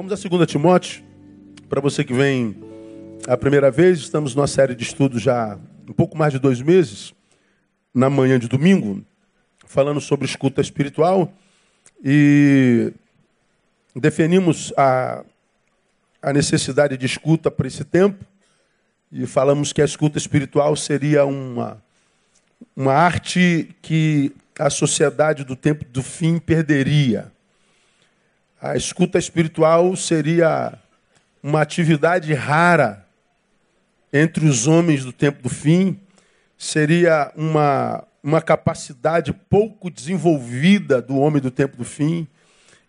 Vamos a 2 Timóteo. Para você que vem a primeira vez, estamos numa série de estudos já um pouco mais de dois meses, na manhã de domingo, falando sobre escuta espiritual e definimos a, a necessidade de escuta para esse tempo e falamos que a escuta espiritual seria uma, uma arte que a sociedade do tempo do fim perderia. A escuta espiritual seria uma atividade rara entre os homens do tempo do fim, seria uma, uma capacidade pouco desenvolvida do homem do tempo do fim.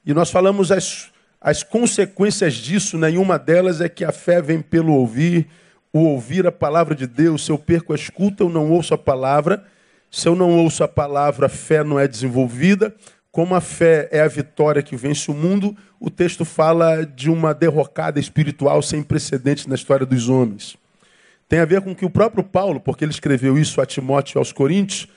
E nós falamos as, as consequências disso, nenhuma delas é que a fé vem pelo ouvir, o ouvir a palavra de Deus. Se eu perco a escuta, eu não ouço a palavra. Se eu não ouço a palavra, a fé não é desenvolvida. Como a fé é a vitória que vence o mundo, o texto fala de uma derrocada espiritual sem precedentes na história dos homens. Tem a ver com que o próprio Paulo, porque ele escreveu isso a Timóteo e aos Coríntios,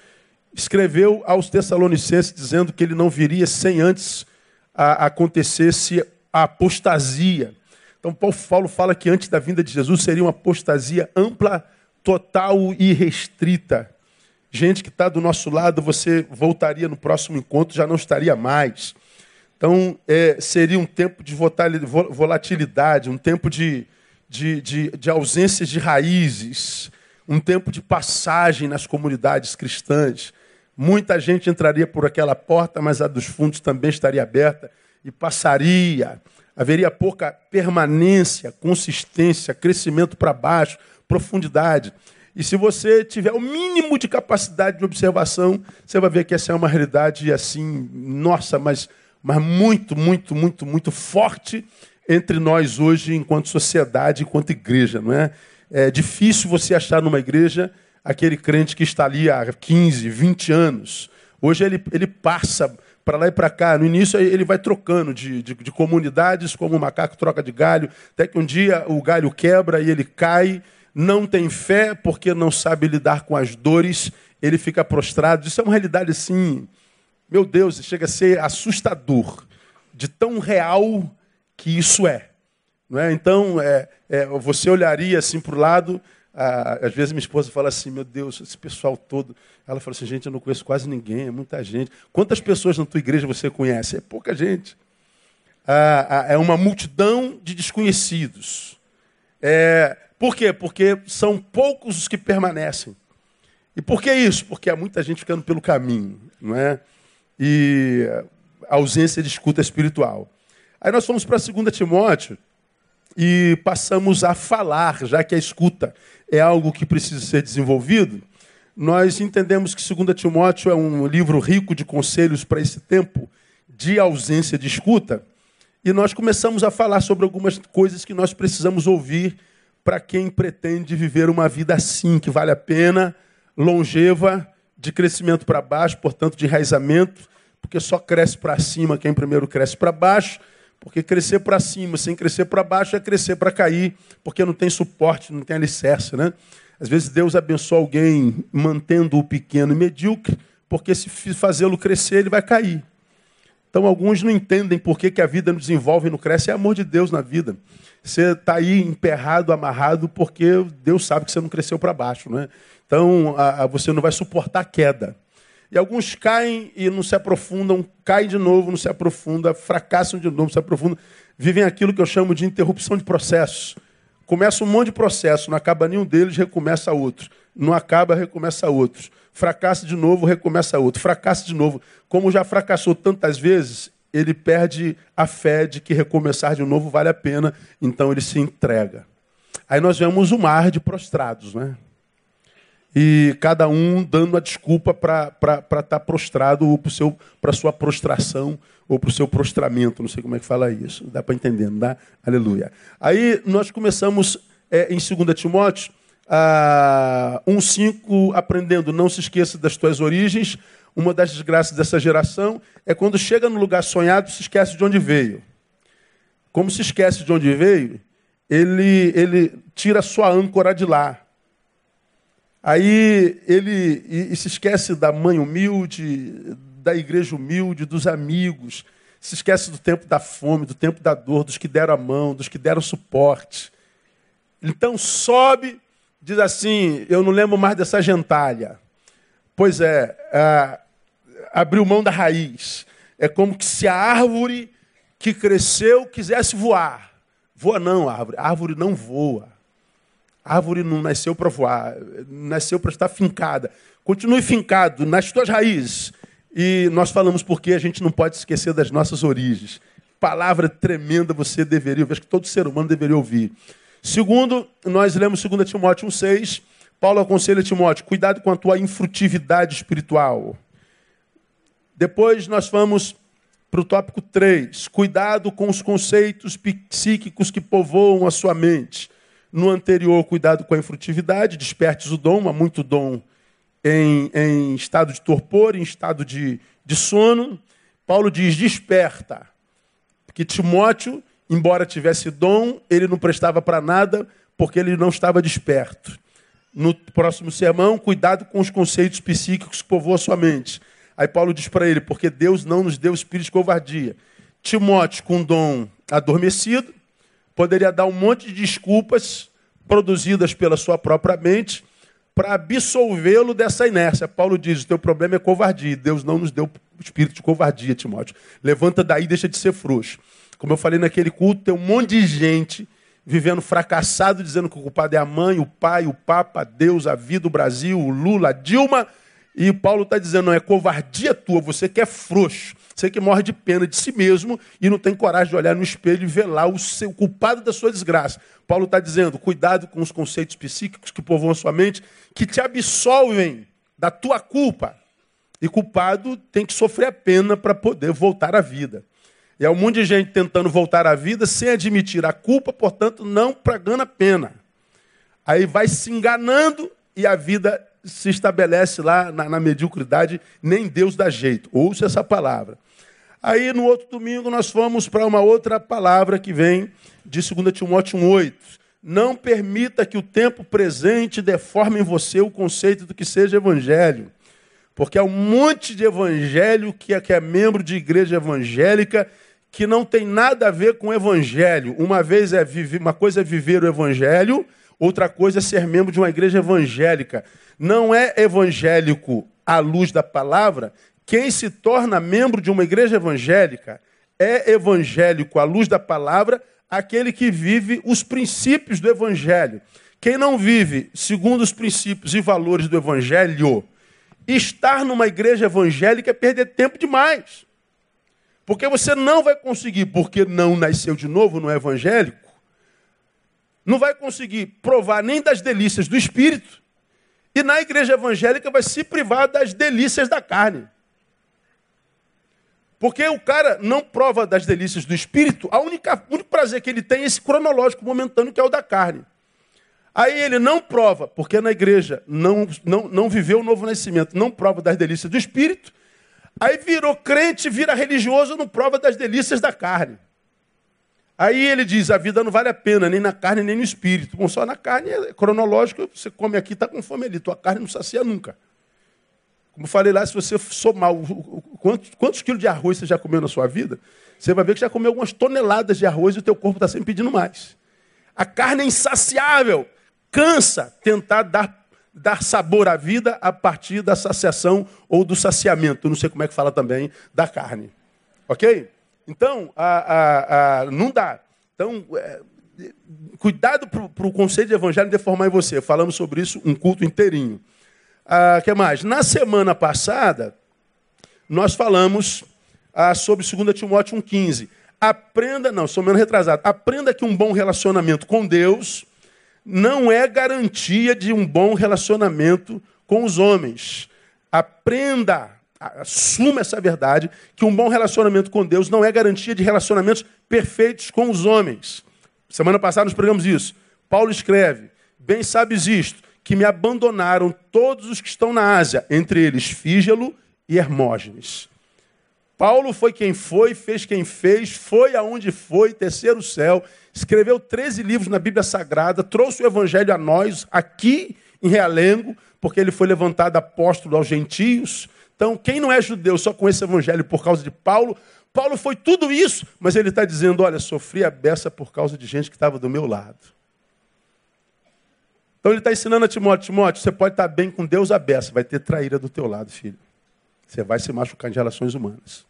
escreveu aos Tessalonicenses dizendo que ele não viria sem antes a, acontecesse a apostasia. Então, Paulo fala que antes da vinda de Jesus seria uma apostasia ampla, total e restrita gente que está do nosso lado, você voltaria no próximo encontro, já não estaria mais. Então, é, seria um tempo de volatilidade, um tempo de, de, de, de ausência de raízes, um tempo de passagem nas comunidades cristãs. Muita gente entraria por aquela porta, mas a dos fundos também estaria aberta e passaria. Haveria pouca permanência, consistência, crescimento para baixo, profundidade. E se você tiver o mínimo de capacidade de observação, você vai ver que essa é uma realidade assim, nossa, mas, mas muito, muito, muito, muito forte entre nós hoje, enquanto sociedade, enquanto igreja, não é? É difícil você achar numa igreja aquele crente que está ali há 15, 20 anos. Hoje ele, ele passa para lá e para cá. No início ele vai trocando de, de, de, comunidades, como o macaco troca de galho, até que um dia o galho quebra e ele cai não tem fé porque não sabe lidar com as dores, ele fica prostrado. Isso é uma realidade assim, meu Deus, chega a ser assustador, de tão real que isso é. Não é? Então, é, é você olharia assim para o lado, às vezes minha esposa fala assim, meu Deus, esse pessoal todo. Ela fala assim, gente, eu não conheço quase ninguém, é muita gente. Quantas pessoas na tua igreja você conhece? É pouca gente. Ah, é uma multidão de desconhecidos. É, por quê? Porque são poucos os que permanecem. E por que isso? Porque há muita gente ficando pelo caminho, não é? E ausência de escuta espiritual. Aí nós fomos para 2 Timóteo e passamos a falar, já que a escuta é algo que precisa ser desenvolvido. Nós entendemos que 2 Timóteo é um livro rico de conselhos para esse tempo de ausência de escuta. E nós começamos a falar sobre algumas coisas que nós precisamos ouvir para quem pretende viver uma vida assim, que vale a pena, longeva, de crescimento para baixo, portanto, de enraizamento, porque só cresce para cima quem primeiro cresce para baixo, porque crescer para cima sem crescer para baixo é crescer para cair, porque não tem suporte, não tem alicerce, né? Às vezes Deus abençoa alguém mantendo o pequeno e medíocre, porque se fazê-lo crescer, ele vai cair. Então, alguns não entendem por que, que a vida não desenvolve e não cresce. É amor de Deus na vida. Você está aí emperrado, amarrado, porque Deus sabe que você não cresceu para baixo. Não é? Então, a, a, você não vai suportar a queda. E alguns caem e não se aprofundam, caem de novo, não se aprofundam, fracassam de novo, não se aprofundam. Vivem aquilo que eu chamo de interrupção de processos. Começa um monte de processo, não acaba nenhum deles, recomeça outro. Não acaba, recomeça outros fracassa de novo, recomeça outro, fracassa de novo. Como já fracassou tantas vezes, ele perde a fé de que recomeçar de novo vale a pena, então ele se entrega. Aí nós vemos o mar de prostrados, né? E cada um dando a desculpa para estar tá prostrado ou para a sua prostração ou para o seu prostramento. Não sei como é que fala isso. Dá para entender, não dá? Aleluia. Aí nós começamos é, em 2 Timóteo ah, 1,5, aprendendo, não se esqueça das tuas origens. Uma das desgraças dessa geração é quando chega no lugar sonhado, se esquece de onde veio. Como se esquece de onde veio, ele, ele tira sua âncora de lá. Aí ele e, e se esquece da mãe humilde, da igreja humilde, dos amigos. Se esquece do tempo da fome, do tempo da dor, dos que deram a mão, dos que deram suporte. Então sobe, diz assim: Eu não lembro mais dessa gentalha. Pois é, é abriu mão da raiz. É como se a árvore que cresceu quisesse voar. Voa não, árvore. A árvore não voa. A árvore não nasceu para voar, nasceu para estar fincada. Continue fincado nas tuas raízes. E nós falamos porque a gente não pode esquecer das nossas origens. Palavra tremenda você deveria ouvir, acho que todo ser humano deveria ouvir. Segundo, nós lemos 2 Timóteo 1,6. Paulo aconselha Timóteo: cuidado com a tua infrutividade espiritual. Depois nós vamos para o tópico 3. Cuidado com os conceitos psíquicos que povoam a sua mente. No anterior, cuidado com a infrutividade, despertes o dom, há muito dom em, em estado de torpor, em estado de, de sono. Paulo diz: desperta. Porque Timóteo, embora tivesse dom, ele não prestava para nada porque ele não estava desperto. No próximo sermão, cuidado com os conceitos psíquicos que povoam a sua mente. Aí Paulo diz para ele: porque Deus não nos deu espírito de covardia. Timóteo, com dom adormecido, poderia dar um monte de desculpas produzidas pela sua própria mente para absolvê-lo dessa inércia. Paulo diz: o teu problema é covardia. Deus não nos deu espírito de covardia, Timóteo. Levanta daí e deixa de ser frouxo. Como eu falei naquele culto, tem um monte de gente vivendo fracassado, dizendo que o culpado é a mãe, o pai, o papa, Deus, a vida, o Brasil, o Lula, a Dilma. E Paulo está dizendo: não é covardia tua, você que é frouxo. Você que morre de pena de si mesmo e não tem coragem de olhar no espelho e ver lá o seu culpado da sua desgraça. Paulo está dizendo: cuidado com os conceitos psíquicos que povoam a sua mente, que te absolvem da tua culpa. E culpado tem que sofrer a pena para poder voltar à vida. E há um monte de gente tentando voltar à vida sem admitir a culpa, portanto, não pagando a pena. Aí vai se enganando e a vida se estabelece lá na, na mediocridade, nem Deus dá jeito. Ouça essa palavra. Aí no outro domingo nós fomos para uma outra palavra que vem de 2 Timóteo 1,8. Não permita que o tempo presente deforme em você o conceito do que seja evangelho. Porque há um monte de evangelho que é, que é membro de igreja evangélica que não tem nada a ver com evangelho. Uma vez é viver, uma coisa é viver o evangelho, outra coisa é ser membro de uma igreja evangélica. Não é evangélico à luz da palavra quem se torna membro de uma igreja evangélica. É evangélico à luz da palavra aquele que vive os princípios do evangelho. Quem não vive segundo os princípios e valores do evangelho, estar numa igreja evangélica é perder tempo demais. Porque você não vai conseguir, porque não nasceu de novo no evangélico, não vai conseguir provar nem das delícias do espírito, e na igreja evangélica vai se privar das delícias da carne. Porque o cara não prova das delícias do espírito, a única, o único prazer que ele tem é esse cronológico momentâneo que é o da carne. Aí ele não prova, porque na igreja não, não, não viveu o novo nascimento, não prova das delícias do espírito. Aí virou crente, vira religioso, não prova das delícias da carne. Aí ele diz: a vida não vale a pena, nem na carne, nem no espírito. Bom, só na carne é cronológico, você come aqui, está com fome ali, tua carne não sacia nunca. Como falei lá, se você somar o, quantos, quantos quilos de arroz você já comeu na sua vida, você vai ver que já comeu algumas toneladas de arroz e o teu corpo está sempre pedindo mais. A carne é insaciável, cansa tentar dar, dar sabor à vida a partir da saciação ou do saciamento. não sei como é que fala também da carne. Ok? Então, a, a, a, não dá. Então, é, cuidado para o conceito de evangelho deformar em você. Falamos sobre isso um culto inteirinho. Ah, que mais? Na semana passada, nós falamos ah, sobre 2 Timóteo 1,15. Aprenda, não, sou menos retrasado. Aprenda que um bom relacionamento com Deus não é garantia de um bom relacionamento com os homens. Aprenda assuma essa verdade, que um bom relacionamento com Deus não é garantia de relacionamentos perfeitos com os homens. Semana passada nós pregamos isso. Paulo escreve: Bem sabes isto, que me abandonaram todos os que estão na Ásia, entre eles Fígelo e Hermógenes. Paulo foi quem foi, fez quem fez, foi aonde foi, terceiro céu, escreveu 13 livros na Bíblia Sagrada, trouxe o Evangelho a nós, aqui em Realengo, porque ele foi levantado apóstolo aos gentios, então, quem não é judeu só com esse evangelho por causa de Paulo, Paulo foi tudo isso, mas ele está dizendo: olha, sofri a beça por causa de gente que estava do meu lado. Então ele está ensinando a Timóteo: Timóteo, você pode estar bem com Deus a beça, vai ter traíra do teu lado, filho. Você vai se machucar em relações humanas.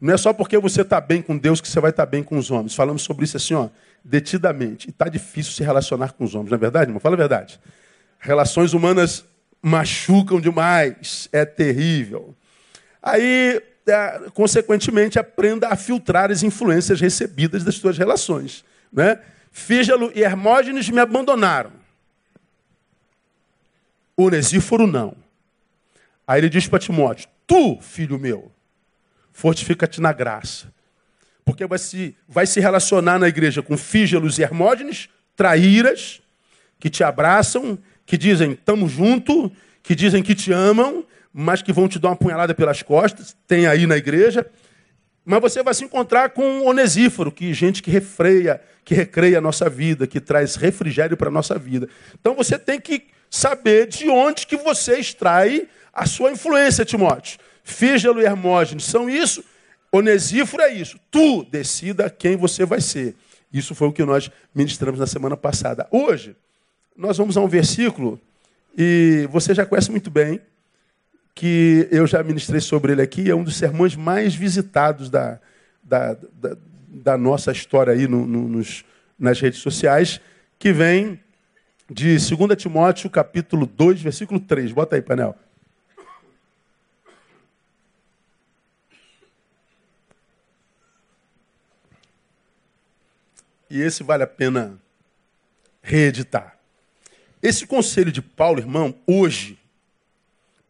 Não é só porque você está bem com Deus que você vai estar bem com os homens. Falamos sobre isso assim, ó, detidamente. E está difícil se relacionar com os homens, não é verdade, irmão? Fala a verdade. Relações humanas machucam demais, é terrível. Aí, é, consequentemente, aprenda a filtrar as influências recebidas das suas relações. Né? Fígalo e Hermógenes me abandonaram. Onesíforo não. Aí ele diz para Timóteo: Tu, filho meu, fortifica-te na graça. Porque vai se, vai se relacionar na igreja com fígelos e hermógenes, traíras, que te abraçam, que dizem estamos junto, que dizem que te amam, mas que vão te dar uma punhalada pelas costas, tem aí na igreja. Mas você vai se encontrar com um onesíforo, que gente que refreia, que recreia a nossa vida, que traz refrigério para a nossa vida. Então você tem que saber de onde que você extrai a sua influência, Timóteo. Fígelo e Hermógenes são isso, Onesíforo é isso. Tu decida quem você vai ser. Isso foi o que nós ministramos na semana passada. Hoje, nós vamos a um versículo, e você já conhece muito bem, que eu já ministrei sobre ele aqui, é um dos sermões mais visitados da, da, da, da nossa história aí no, no, nos, nas redes sociais, que vem de 2 Timóteo, capítulo 2, versículo 3. Bota aí, painel. E esse vale a pena reeditar. Esse conselho de Paulo, irmão, hoje,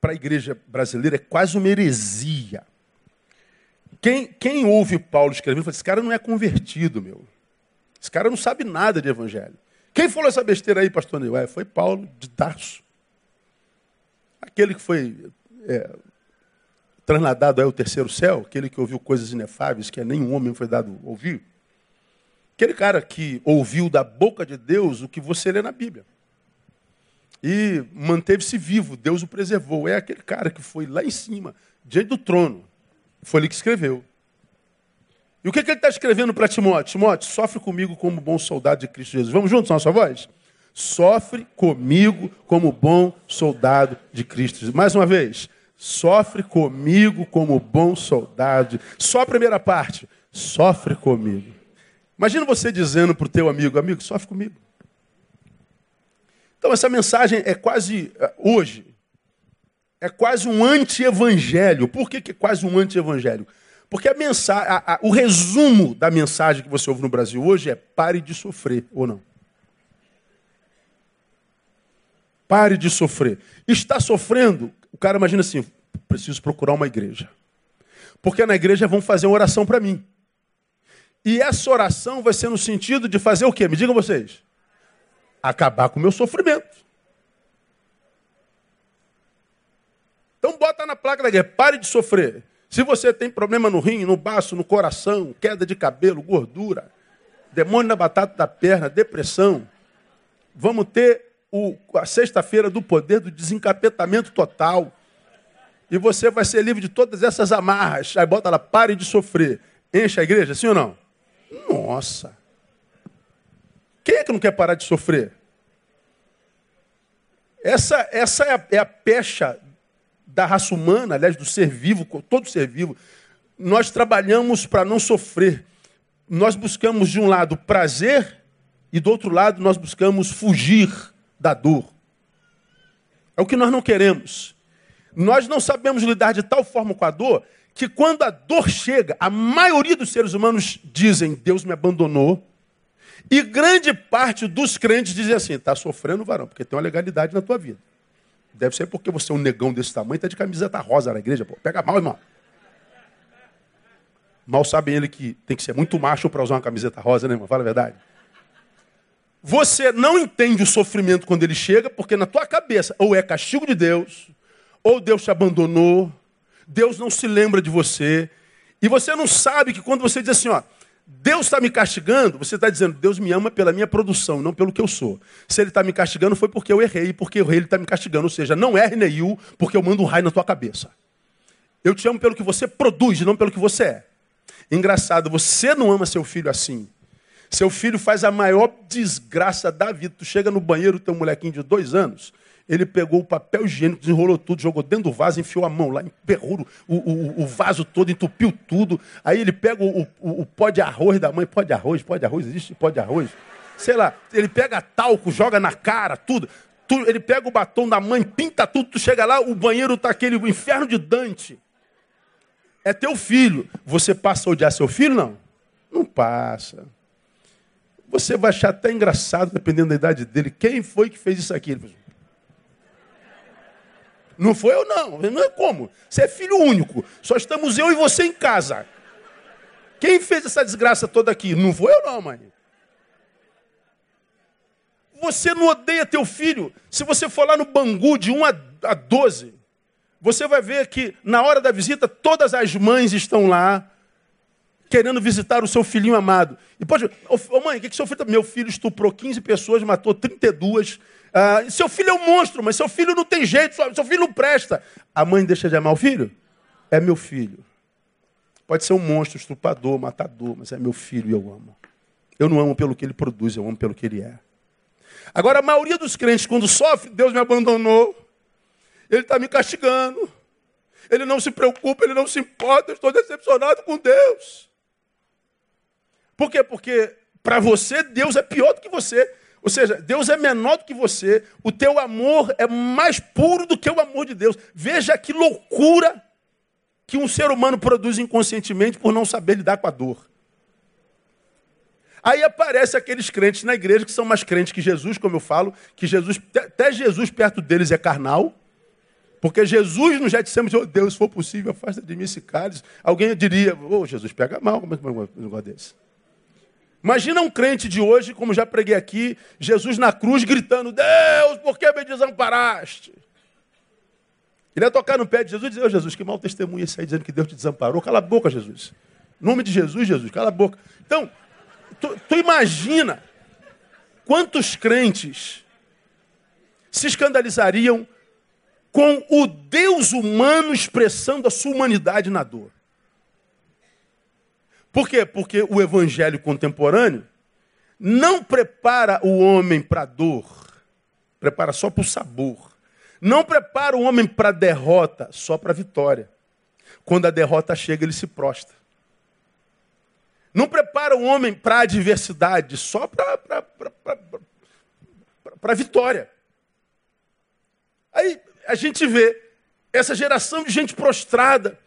para a igreja brasileira, é quase uma heresia. Quem, quem ouve Paulo escrevendo, fala: esse cara não é convertido, meu. Esse cara não sabe nada de evangelho. Quem falou essa besteira aí, pastor Neil? É, foi Paulo de Tarso. Aquele que foi é, transladado ao terceiro céu, aquele que ouviu coisas inefáveis que nenhum homem foi dado ouvir. Aquele cara que ouviu da boca de Deus o que você lê na Bíblia. E manteve-se vivo, Deus o preservou. É aquele cara que foi lá em cima, diante do trono. Foi ele que escreveu. E o que, que ele está escrevendo para Timóteo? Timóteo, sofre comigo como bom soldado de Cristo Jesus. Vamos juntos, nossa voz? Sofre comigo como bom soldado de Cristo Jesus. Mais uma vez. Sofre comigo como bom soldado. Só a primeira parte. Sofre comigo. Imagina você dizendo para o teu amigo, amigo, sofre comigo. Então essa mensagem é quase, eh, hoje, é quase um anti-evangelho. Por que, que é quase um anti-evangelho? Porque a mensagem, a, a, o resumo da mensagem que você ouve no Brasil hoje é pare de sofrer, ou não? Pare de sofrer. Está sofrendo? O cara imagina assim, preciso procurar uma igreja. Porque na igreja vão fazer uma oração para mim. E essa oração vai ser no sentido de fazer o quê? Me digam vocês. Acabar com o meu sofrimento. Então bota na placa da guerra, pare de sofrer. Se você tem problema no rim, no baço, no coração, queda de cabelo, gordura, demônio na batata da perna, depressão, vamos ter o, a sexta-feira do poder do desencapetamento total. E você vai ser livre de todas essas amarras. Aí bota lá, pare de sofrer. Enche a igreja, sim ou não? Nossa! Quem é que não quer parar de sofrer? Essa, essa é, a, é a pecha da raça humana, aliás, do ser vivo, todo ser vivo. Nós trabalhamos para não sofrer. Nós buscamos, de um lado, prazer, e do outro lado, nós buscamos fugir da dor. É o que nós não queremos. Nós não sabemos lidar de tal forma com a dor que quando a dor chega, a maioria dos seres humanos dizem: Deus me abandonou. E grande parte dos crentes dizem assim: está sofrendo, varão, porque tem uma legalidade na tua vida. Deve ser porque você é um negão desse tamanho, está de camiseta rosa na igreja. Pô. Pega mal, irmão. Mal sabem ele que tem que ser muito macho para usar uma camiseta rosa, né, irmão? Fala a verdade. Você não entende o sofrimento quando ele chega, porque na tua cabeça ou é castigo de Deus, ou Deus te abandonou, Deus não se lembra de você. E você não sabe que quando você diz assim, ó, Deus está me castigando, você está dizendo, Deus me ama pela minha produção, não pelo que eu sou. Se Ele está me castigando, foi porque eu errei, porque eu errei, Ele está me castigando. Ou seja, não erre, Neil, porque eu mando um raio na tua cabeça. Eu te amo pelo que você produz, não pelo que você é. Engraçado, você não ama seu filho assim. Seu filho faz a maior desgraça da vida. Tu chega no banheiro, tem um molequinho de dois anos, ele pegou o papel higiênico, desenrolou tudo, jogou dentro do vaso, enfiou a mão lá, emperrou o, o, o vaso todo, entupiu tudo. Aí ele pega o, o, o pó de arroz da mãe, pó de arroz, pó de arroz, existe pó de arroz? Sei lá, ele pega talco, joga na cara, tudo. Tu, ele pega o batom da mãe, pinta tudo, tu chega lá, o banheiro tá aquele inferno de Dante. É teu filho. Você passa a odiar seu filho? Não. Não passa. Você vai achar até engraçado, dependendo da idade dele. Quem foi que fez isso aqui? Ele não foi eu, não. Não é como. Você é filho único. Só estamos eu e você em casa. Quem fez essa desgraça toda aqui? Não foi eu, não, mãe. Você não odeia teu filho. Se você for lá no Bangu de 1 a 12, você vai ver que na hora da visita todas as mães estão lá querendo visitar o seu filhinho amado. E pode, ô mãe, o que, que seu filho. Meu filho estuprou 15 pessoas, matou 32, ah, seu filho é um monstro, mas seu filho não tem jeito, seu filho não presta. A mãe deixa de amar o filho? É meu filho. Pode ser um monstro, estrupador, matador, mas é meu filho e eu amo. Eu não amo pelo que ele produz, eu amo pelo que ele é. Agora, a maioria dos crentes, quando sofre, Deus me abandonou, ele está me castigando, ele não se preocupa, ele não se importa, eu estou decepcionado com Deus. Por quê? Porque para você, Deus é pior do que você. Ou seja, Deus é menor do que você, o teu amor é mais puro do que o amor de Deus. Veja que loucura que um ser humano produz inconscientemente por não saber lidar com a dor. Aí aparece aqueles crentes na igreja que são mais crentes que Jesus, como eu falo, que Jesus, até Jesus perto deles é carnal. Porque Jesus nos já dissemos, oh, Deus, se for possível, afasta de mim esse cálice. Alguém diria, ô oh, Jesus, pega mal, como é que um negócio desse? Imagina um crente de hoje, como já preguei aqui, Jesus na cruz gritando: Deus, por que me desamparaste? Ele ia tocar no pé de Jesus e dizer: oh, Jesus, que mau testemunho esse aí dizendo que Deus te desamparou. Cala a boca, Jesus. Nome de Jesus, Jesus, cala a boca. Então, tu, tu imagina quantos crentes se escandalizariam com o Deus humano expressando a sua humanidade na dor. Por quê? Porque o evangelho contemporâneo não prepara o homem para a dor, prepara só para o sabor. Não prepara o homem para a derrota, só para a vitória. Quando a derrota chega, ele se prostra. Não prepara o homem para a adversidade, só para a vitória. Aí a gente vê essa geração de gente prostrada,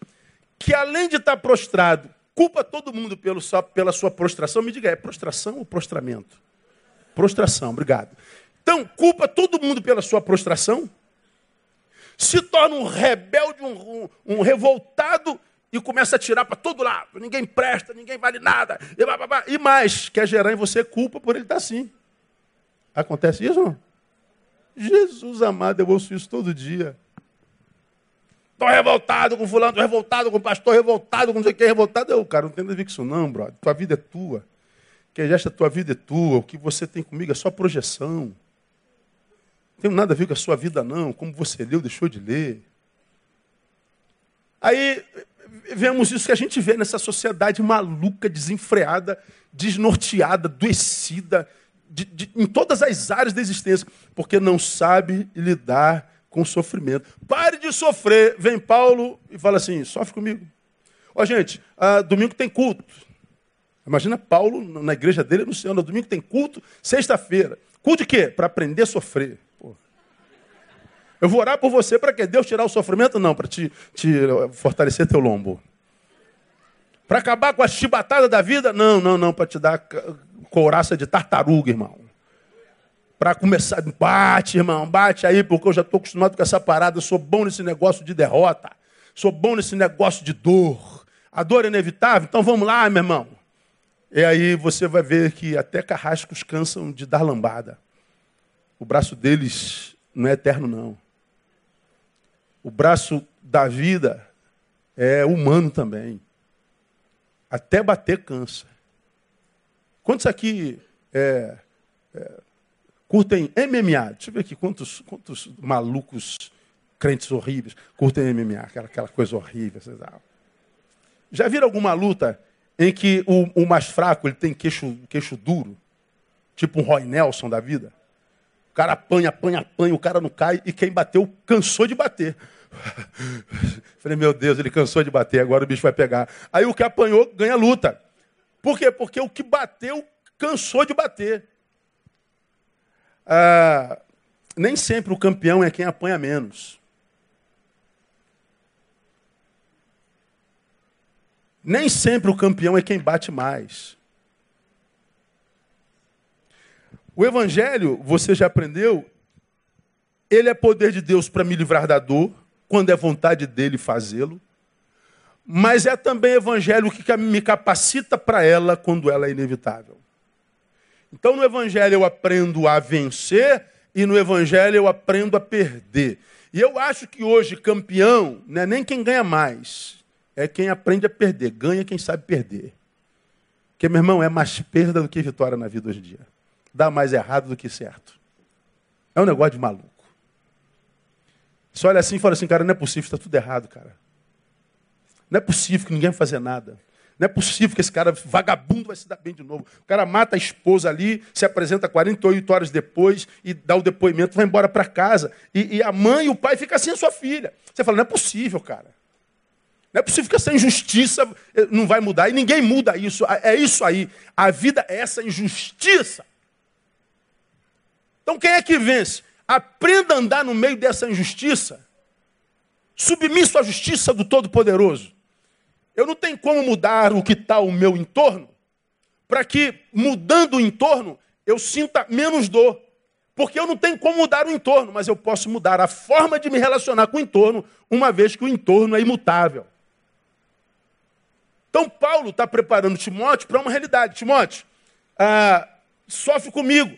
que além de estar prostrado, Culpa todo mundo pelo, pela sua prostração. Me diga, é prostração ou prostramento? Prostração, obrigado. Então, culpa todo mundo pela sua prostração. Se torna um rebelde, um, um, um revoltado e começa a tirar para todo lado. Ninguém presta, ninguém vale nada. E, e mais, quer gerar em você culpa por ele estar assim. Acontece isso? Jesus amado, eu ouço isso todo dia. Estou revoltado com fulano, estou revoltado com o pastor, revoltado com não sei quem, revoltado. Eu, cara, não tem nada a ver com isso não, brother. Tua vida é tua. Que esta tua vida é tua. O que você tem comigo é só projeção. Não tem nada a ver com a sua vida não. Como você leu, deixou de ler. Aí vemos isso que a gente vê nessa sociedade maluca, desenfreada, desnorteada, adoecida, de, de, em todas as áreas da existência, porque não sabe lidar com sofrimento. Pare de sofrer. Vem Paulo e fala assim: sofre comigo. Ó, gente, ah, domingo tem culto. Imagina Paulo na igreja dele anunciando: domingo tem culto, sexta-feira. Culto de quê? Para aprender a sofrer. Eu vou orar por você para que Deus tirar o sofrimento? Não, para te, te fortalecer teu lombo. Para acabar com a chibatada da vida? Não, não, não, para te dar couraça de tartaruga, irmão para começar. Bate, irmão, bate aí, porque eu já estou acostumado com essa parada. Eu sou bom nesse negócio de derrota. Sou bom nesse negócio de dor. A dor é inevitável, então vamos lá, meu irmão. E aí você vai ver que até carrascos cansam de dar lambada. O braço deles não é eterno, não. O braço da vida é humano também. Até bater cansa. Quantos aqui é, é, curtem MMA. Deixa eu ver aqui quantos, quantos malucos crentes horríveis curtem MMA, aquela, aquela coisa horrível. Já viram alguma luta em que o, o mais fraco ele tem queixo, queixo duro, tipo um Roy Nelson da vida. O cara apanha, apanha, apanha, o cara não cai e quem bateu cansou de bater. Falei, meu Deus, ele cansou de bater, agora o bicho vai pegar. Aí o que apanhou ganha luta. Por quê? Porque o que bateu cansou de bater. Ah, nem sempre o campeão é quem apanha menos. Nem sempre o campeão é quem bate mais. O Evangelho, você já aprendeu, ele é poder de Deus para me livrar da dor, quando é vontade dele fazê-lo, mas é também Evangelho que me capacita para ela quando ela é inevitável. Então no Evangelho eu aprendo a vencer e no Evangelho eu aprendo a perder. E eu acho que hoje campeão não é nem quem ganha mais, é quem aprende a perder. Ganha quem sabe perder. Porque, meu irmão, é mais perda do que vitória na vida hoje em dia. Dá mais errado do que certo. É um negócio de maluco. Você olha assim e fala assim, cara, não é possível, está tudo errado, cara. Não é possível que ninguém vai fazer nada. Não é possível que esse cara vagabundo vai se dar bem de novo. O cara mata a esposa ali, se apresenta 48 horas depois e dá o depoimento, vai embora para casa. E, e, a mãe e o pai ficam sem a sua filha. Você fala, não é possível, cara. Não é possível que essa injustiça eh, não vai mudar. E ninguém muda isso. É isso aí. A vida é essa injustiça. Então quem é que vence? Aprenda a andar no meio dessa injustiça, submisso à justiça do Todo-Poderoso. Eu não tenho como mudar o que está o meu entorno, para que, mudando o entorno, eu sinta menos dor. Porque eu não tenho como mudar o entorno, mas eu posso mudar a forma de me relacionar com o entorno, uma vez que o entorno é imutável. Então, Paulo está preparando Timóteo para uma realidade. Timóteo, ah, sofre comigo.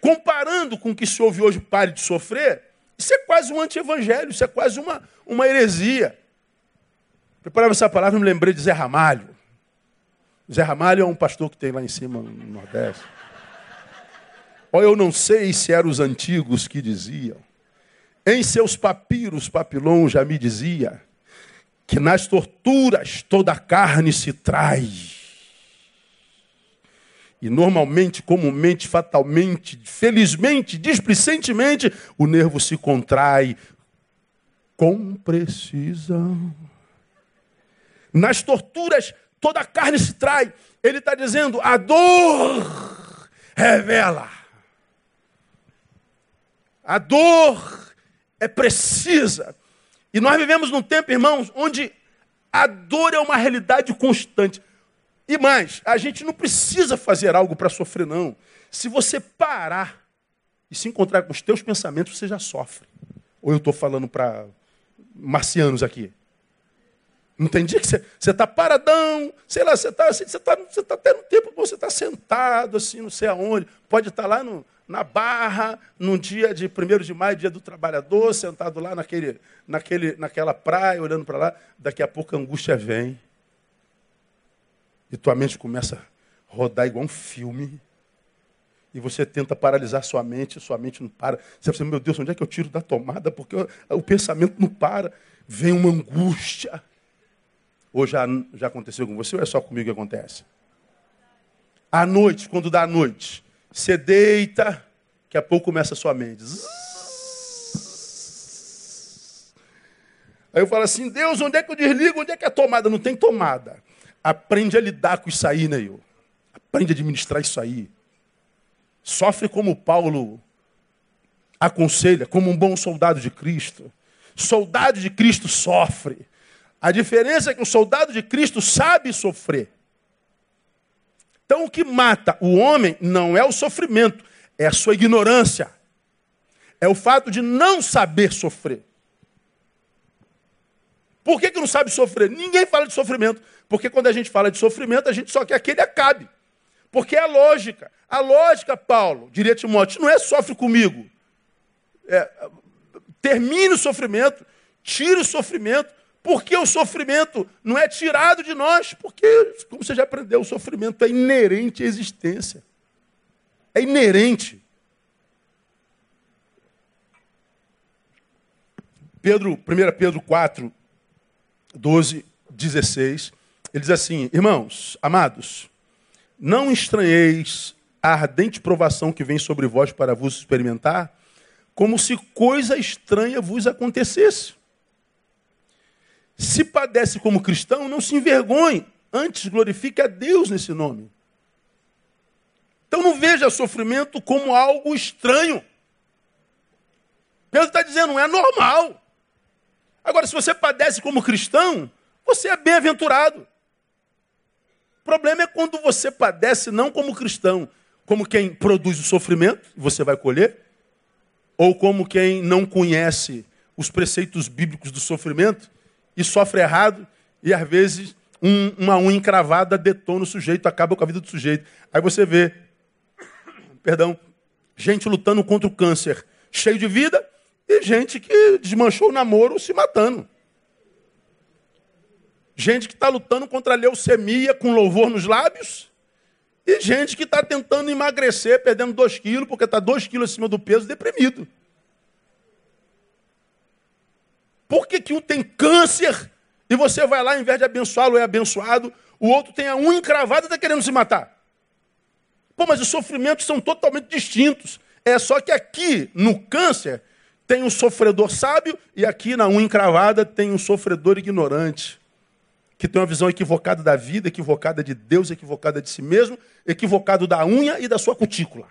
Comparando com o que se ouve hoje, pare de sofrer, isso é quase um anti-evangelho, isso é quase uma, uma heresia. Preparava essa palavra, me lembrei de Zé Ramalho. Zé Ramalho é um pastor que tem lá em cima, no Nordeste. Ou eu não sei se eram os antigos que diziam. Em seus papiros, Papilon já me dizia que nas torturas toda a carne se traz e normalmente, comumente, fatalmente, felizmente, displicentemente, o nervo se contrai com precisão. Nas torturas, toda a carne se trai. Ele está dizendo: a dor revela. A dor é precisa. E nós vivemos num tempo, irmãos, onde a dor é uma realidade constante. E mais, a gente não precisa fazer algo para sofrer, não. Se você parar e se encontrar com os teus pensamentos, você já sofre. Ou eu estou falando para marcianos aqui? Entendi que você está paradão, sei lá, você está você tá, tá até no tempo que você está sentado, assim, não sei aonde. Pode estar tá lá no, na Barra, num dia de 1 de maio, dia do trabalhador, sentado lá naquele, naquele, naquela praia, olhando para lá. Daqui a pouco a angústia vem. E tua mente começa a rodar igual um filme. E você tenta paralisar sua mente, sua mente não para. Você pensa, meu Deus, onde é que eu tiro da tomada? Porque o pensamento não para. Vem uma angústia. Ou já, já aconteceu com você ou é só comigo que acontece? À noite, quando dá a noite, você deita, daqui a pouco começa a sua mente. Aí eu falo assim, Deus, onde é que eu desligo? Onde é que é a tomada? Não tem tomada. Aprende a lidar com isso aí, Neil. Aprende a administrar isso aí. Sofre como Paulo aconselha, como um bom soldado de Cristo. Soldado de Cristo sofre. A diferença é que o soldado de Cristo sabe sofrer. Então o que mata o homem não é o sofrimento, é a sua ignorância. É o fato de não saber sofrer. Por que, que não sabe sofrer? Ninguém fala de sofrimento. Porque quando a gente fala de sofrimento, a gente só quer que ele acabe. Porque é lógica. A lógica, Paulo, diria Timóteo, não é sofre comigo. É, termine o sofrimento, tire o sofrimento, porque o sofrimento não é tirado de nós, porque, como você já aprendeu, o sofrimento é inerente à existência. É inerente. Pedro, 1 Pedro 4, 12 16, ele diz assim: Irmãos, amados, não estranheis a ardente provação que vem sobre vós para vos experimentar, como se coisa estranha vos acontecesse. Se padece como cristão, não se envergonhe, antes glorifique a Deus nesse nome. Então não veja sofrimento como algo estranho. Pedro está dizendo, não é normal. Agora, se você padece como cristão, você é bem-aventurado. O problema é quando você padece não como cristão, como quem produz o sofrimento, você vai colher, ou como quem não conhece os preceitos bíblicos do sofrimento e sofre errado, e às vezes um, uma unha encravada detona o sujeito, acaba com a vida do sujeito. Aí você vê, perdão, gente lutando contra o câncer, cheio de vida, e gente que desmanchou o namoro se matando. Gente que está lutando contra a leucemia com louvor nos lábios. E gente que está tentando emagrecer, perdendo 2 quilos, porque está 2 quilos acima do peso, deprimido. Por que, que um tem câncer e você vai lá, ao invés de abençoá-lo, é abençoado, o outro tem a unha encravada e está querendo se matar? Pô, mas os sofrimentos são totalmente distintos. É só que aqui, no câncer, tem um sofredor sábio e aqui na unha encravada tem um sofredor ignorante, que tem uma visão equivocada da vida, equivocada de Deus, equivocada de si mesmo, equivocado da unha e da sua cutícula.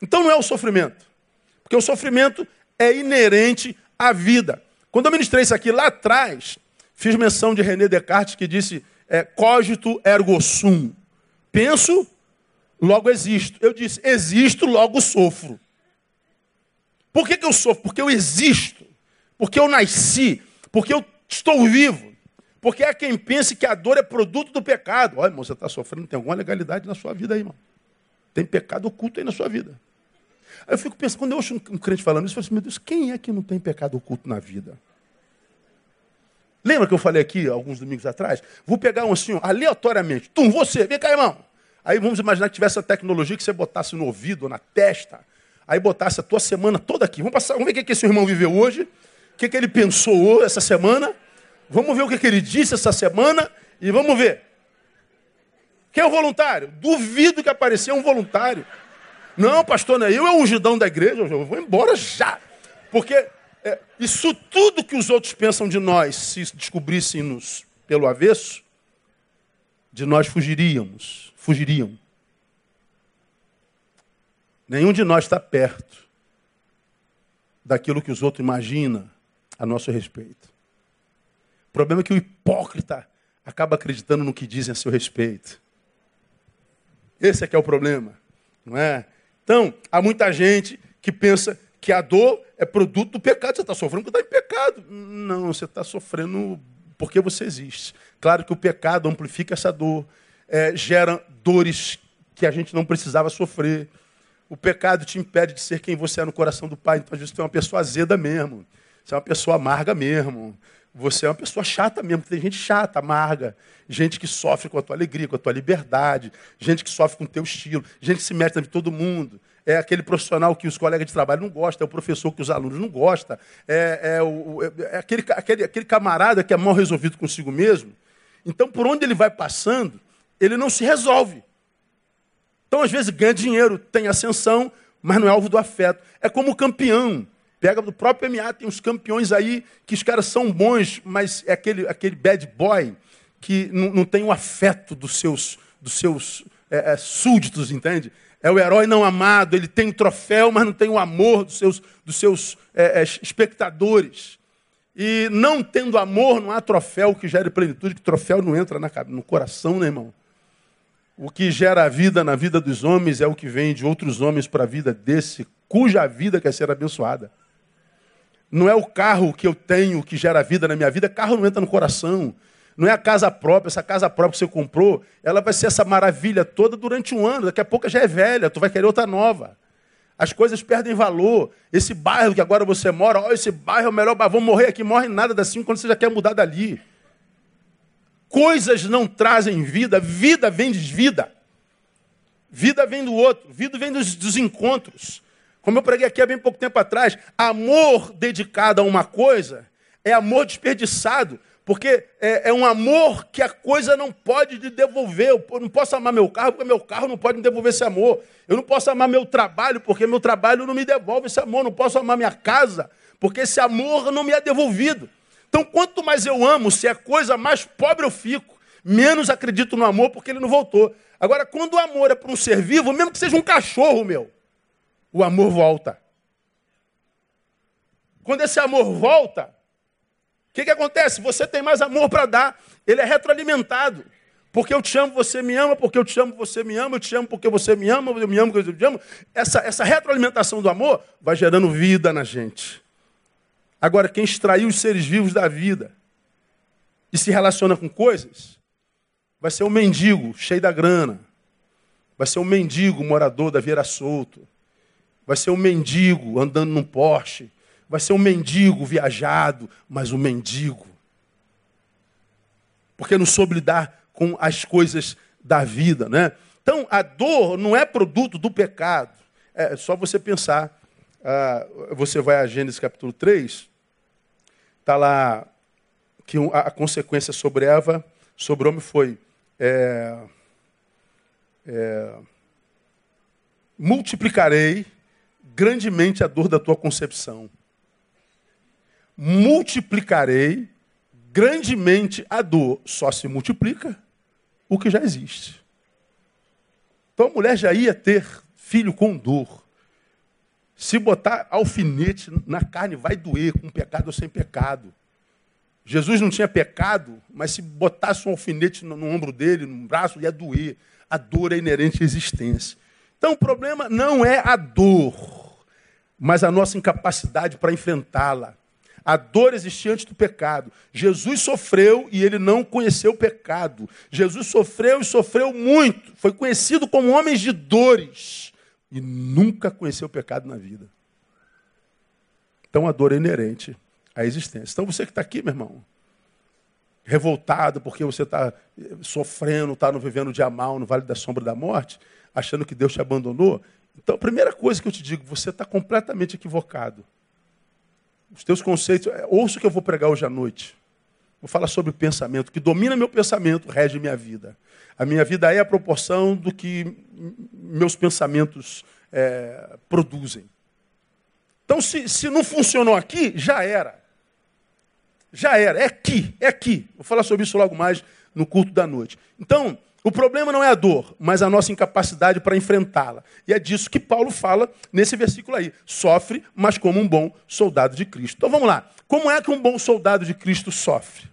Então não é o sofrimento, porque o sofrimento é inerente à vida. Quando eu ministrei isso aqui lá atrás, fiz menção de René Descartes que disse é, cogito ergo sum. Penso, logo existo. Eu disse, existo, logo sofro. Por que, que eu sofro? Porque eu existo. Porque eu nasci. Porque eu estou vivo. Porque há quem pense que a dor é produto do pecado. Olha, irmão, você está sofrendo, tem alguma legalidade na sua vida aí, irmão. Tem pecado oculto aí na sua vida. Aí eu fico pensando, quando eu ouço um crente falando isso, eu falo assim, meu Deus, quem é que não tem pecado oculto na vida? Lembra que eu falei aqui alguns domingos atrás? Vou pegar um assim, aleatoriamente. Tum, você, vem cá, irmão. Aí vamos imaginar que tivesse a tecnologia que você botasse no ouvido, na testa, aí botasse a tua semana toda aqui. Vamos, passar, vamos ver o que, que esse irmão viveu hoje, o que, que ele pensou essa semana, vamos ver o que, que ele disse essa semana e vamos ver. Quem é o voluntário? Duvido que apareceu um voluntário. Não, pastor, não é eu, é o ungidão da igreja, eu vou embora já. Porque é, isso tudo que os outros pensam de nós, se descobrissem-nos pelo avesso, de nós fugiríamos, fugiriam. Nenhum de nós está perto daquilo que os outros imaginam a nosso respeito. O problema é que o hipócrita acaba acreditando no que dizem a seu respeito. Esse é que é o problema, não é? Então, há muita gente que pensa que a dor é produto do pecado. Você está sofrendo porque está em pecado. Não, você está sofrendo porque você existe. Claro que o pecado amplifica essa dor, é, gera dores que a gente não precisava sofrer. O pecado te impede de ser quem você é no coração do Pai. Então, às vezes, você é uma pessoa azeda mesmo. Você é uma pessoa amarga mesmo. Você é uma pessoa chata mesmo. Tem gente chata, amarga. Gente que sofre com a tua alegria, com a tua liberdade. Gente que sofre com o teu estilo. Gente que se mete na de todo mundo. É aquele profissional que os colegas de trabalho não gostam. É o professor que os alunos não gostam. É, é, o, é aquele, aquele, aquele camarada que é mal resolvido consigo mesmo. Então, por onde ele vai passando, ele não se resolve. Então, às vezes, ganha dinheiro, tem ascensão, mas não é alvo do afeto. É como o campeão. Pega do próprio MMA, tem uns campeões aí que os caras são bons, mas é aquele, aquele bad boy que não, não tem o afeto dos seus, dos seus é, é, súditos, entende? É o herói não amado, ele tem o troféu, mas não tem o amor dos seus, dos seus é, é espectadores. E não tendo amor, não há troféu que gere plenitude, que troféu não entra na, no coração, né, irmão? O que gera a vida na vida dos homens é o que vem de outros homens para a vida desse, cuja vida quer ser abençoada. Não é o carro que eu tenho que gera vida na minha vida, carro não entra no coração. Não é a casa própria, essa casa própria que você comprou, ela vai ser essa maravilha toda durante um ano. Daqui a pouco já é velha, tu vai querer outra nova. As coisas perdem valor. Esse bairro que agora você mora, oh, esse bairro é o melhor bairro, vou morrer aqui, morre nada assim quando você já quer mudar dali. Coisas não trazem vida, vida vem de vida. Vida vem do outro, vida vem dos, dos encontros. Como eu preguei aqui há bem pouco tempo atrás, amor dedicado a uma coisa É amor desperdiçado. Porque é, é, um amor que a coisa não pode te devolver. Eu não posso amar meu carro porque meu carro não pode me devolver esse amor. Eu não posso amar meu trabalho porque meu trabalho não me devolve esse amor. Eu não posso amar minha casa porque esse amor não me é devolvido. Então, quanto mais eu amo, se é coisa, mais pobre eu fico. Menos acredito no amor porque ele não voltou. Agora, quando o amor é para um ser vivo, mesmo que seja um cachorro meu, o amor volta. Quando esse amor volta, o que, que acontece? Você tem mais amor para dar, ele é retroalimentado. Porque eu te amo, você me ama, porque eu te amo, você me ama, eu te amo porque você me ama, eu me amo porque eu te amo. Essa, essa retroalimentação do amor vai gerando vida na gente. Agora, quem extraiu os seres vivos da vida e se relaciona com coisas, vai ser um mendigo cheio da grana. Vai ser um mendigo morador da Vieira Solto. Vai ser um mendigo andando num Porsche vai ser um mendigo viajado, mas um mendigo. Porque não soube lidar com as coisas da vida, né? Então, a dor não é produto do pecado. É só você pensar. Ah, você vai a Gênesis capítulo 3, está lá que a consequência sobre Eva, sobre o homem foi é, é, multiplicarei grandemente a dor da tua concepção multiplicarei grandemente a dor. Só se multiplica o que já existe. Então a mulher já ia ter filho com dor. Se botar alfinete na carne, vai doer, com pecado ou sem pecado. Jesus não tinha pecado, mas se botasse um alfinete no, no ombro dele, no braço, ia doer. A dor é inerente à existência. Então o problema não é a dor, mas a nossa incapacidade para enfrentá-la. A dor existia antes do pecado. Jesus sofreu e ele não conheceu o pecado. Jesus sofreu e sofreu muito. Foi conhecido como homem de dores e nunca conheceu o pecado na vida. Então a dor é inerente à existência. Então você que está aqui, meu irmão, revoltado porque você está sofrendo, está vivendo dia mal no vale da sombra da morte, achando que Deus te abandonou. Então a primeira coisa que eu te digo, você está completamente equivocado os teus conceitos. É, ouça o que eu vou pregar hoje à noite. Vou falar sobre o pensamento. que domina meu pensamento, rege minha vida. A minha vida é a proporção do que meus pensamentos é, produzem. Então, se, se não funcionou aqui, já era. Já era. É aqui, é aqui. Vou falar sobre isso logo mais no culto da noite. Então, o problema não é a dor, mas a nossa incapacidade para enfrentá-la. E é disso que Paulo fala nesse versículo aí. Sofre, mas como um bom soldado de Cristo. Então vamos lá. Como é que um bom soldado de Cristo sofre?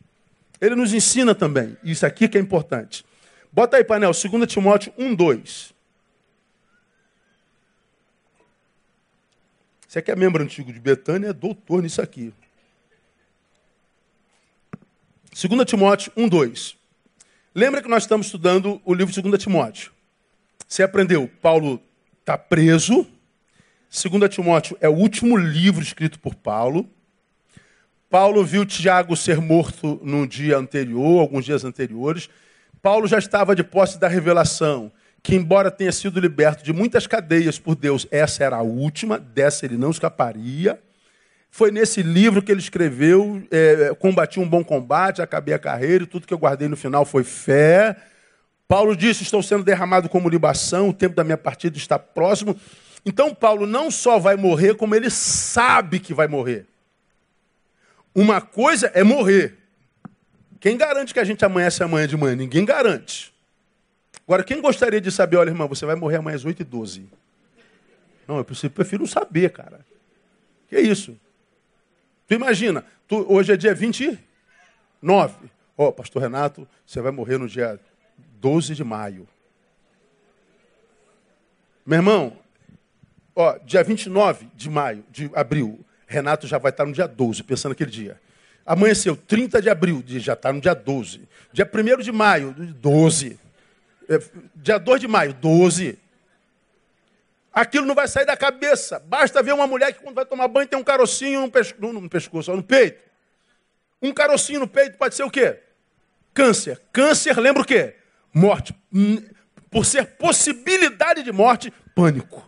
Ele nos ensina também. Isso aqui que é importante. Bota aí, painel, 2 Timóteo 1, 2. Você que é membro antigo de Betânia, é doutor nisso aqui. 2 Timóteo 1, 2. Lembra que nós estamos estudando o livro de 2 Timóteo. Você aprendeu, Paulo está preso. 2 Timóteo é o último livro escrito por Paulo. Paulo viu Tiago ser morto no dia anterior, alguns dias anteriores. Paulo já estava de posse da revelação que, embora tenha sido liberto de muitas cadeias por Deus, essa era a última, dessa ele não escaparia. Foi nesse livro que ele escreveu: é, Combati um bom combate, acabei a carreira, e tudo que eu guardei no final foi fé. Paulo disse: Estou sendo derramado como libação, o tempo da minha partida está próximo. Então, Paulo não só vai morrer, como ele sabe que vai morrer. Uma coisa é morrer. Quem garante que a gente amanhece amanhã de manhã? Ninguém garante. Agora, quem gostaria de saber, olha, irmão, você vai morrer amanhã às 8h12? Não, eu prefiro não saber, cara. Que isso? Tu imagina, tu, hoje é dia 29. Ó, oh, pastor Renato, você vai morrer no dia 12 de maio. Meu irmão, ó, dia 29 de maio, de abril, Renato já vai estar no dia 12, pensando aquele dia. Amanheceu 30 de abril, já está no dia 12. Dia 1 de maio, 12. É, dia 2 de maio, 12. Aquilo não vai sair da cabeça. Basta ver uma mulher que quando vai tomar banho tem um carocinho no, pesco, no, pescoço, no peito. Um carocinho no peito pode ser o quê? Câncer. Câncer lembra o quê? Morte. Por ser possibilidade de morte, pânico.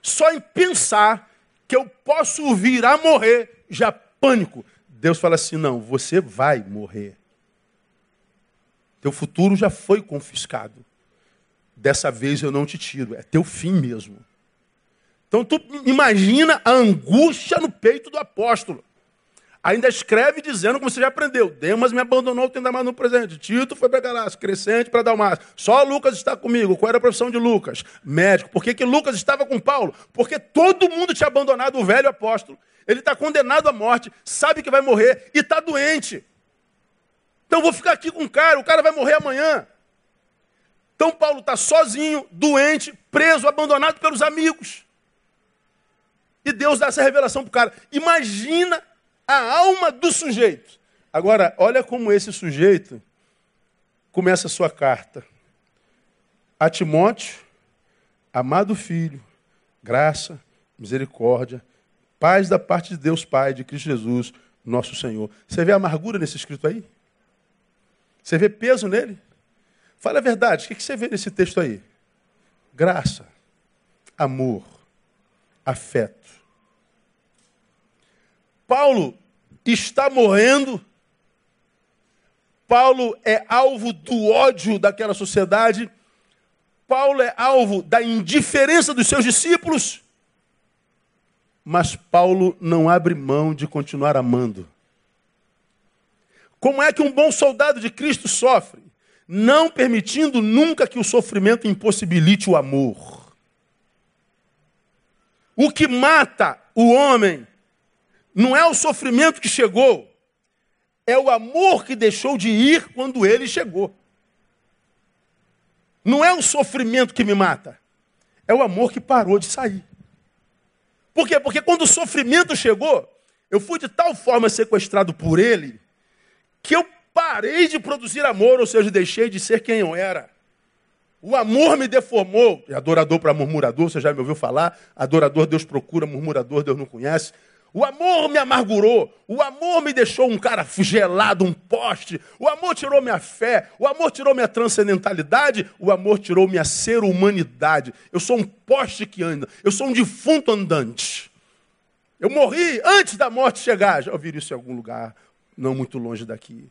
Só em pensar que eu posso vir a morrer, já pânico. Deus fala assim: não, você vai morrer. Teu futuro já foi confiscado. Dessa vez eu não te tiro, é teu fim mesmo. Então tu imagina a angústia no peito do apóstolo. Ainda escreve dizendo, como você já aprendeu, Demas me abandonou, tem mais no presente. Tito foi para Galácia, Crescente para Dalmácia. Só Lucas está comigo. Qual era a profissão de Lucas? Médico. Por que, que Lucas estava com Paulo? Porque todo mundo tinha abandonado o velho apóstolo. Ele está condenado à morte, sabe que vai morrer e está doente. Então vou ficar aqui com o cara, o cara vai morrer amanhã. Então Paulo está sozinho, doente, preso, abandonado pelos amigos. E Deus dá essa revelação para o cara. Imagina a alma do sujeito. Agora, olha como esse sujeito começa a sua carta. A Timóteo, amado filho, graça, misericórdia, paz da parte de Deus Pai, de Cristo Jesus, nosso Senhor. Você vê amargura nesse escrito aí? Você vê peso nele? Fala a verdade, o que você vê nesse texto aí? Graça, amor, afeto. Paulo está morrendo. Paulo é alvo do ódio daquela sociedade. Paulo é alvo da indiferença dos seus discípulos. Mas Paulo não abre mão de continuar amando. Como é que um bom soldado de Cristo sofre? Não permitindo nunca que o sofrimento impossibilite o amor. O que mata o homem não é o sofrimento que chegou, é o amor que deixou de ir quando ele chegou. Não é o sofrimento que me mata, é o amor que parou de sair. Por quê? Porque quando o sofrimento chegou, eu fui de tal forma sequestrado por ele, que eu parei de produzir amor, ou seja, deixei de ser quem eu era. O amor me deformou. Adorador para murmurador, você já me ouviu falar? Adorador Deus procura, murmurador Deus não conhece. O amor me amargurou. O amor me deixou um cara gelado, um poste. O amor tirou minha fé. O amor tirou minha transcendentalidade. O amor tirou minha ser humanidade. Eu sou um poste que anda. Eu sou um defunto andante. Eu morri antes da morte chegar. Já ouviram isso em algum lugar, não muito longe daqui.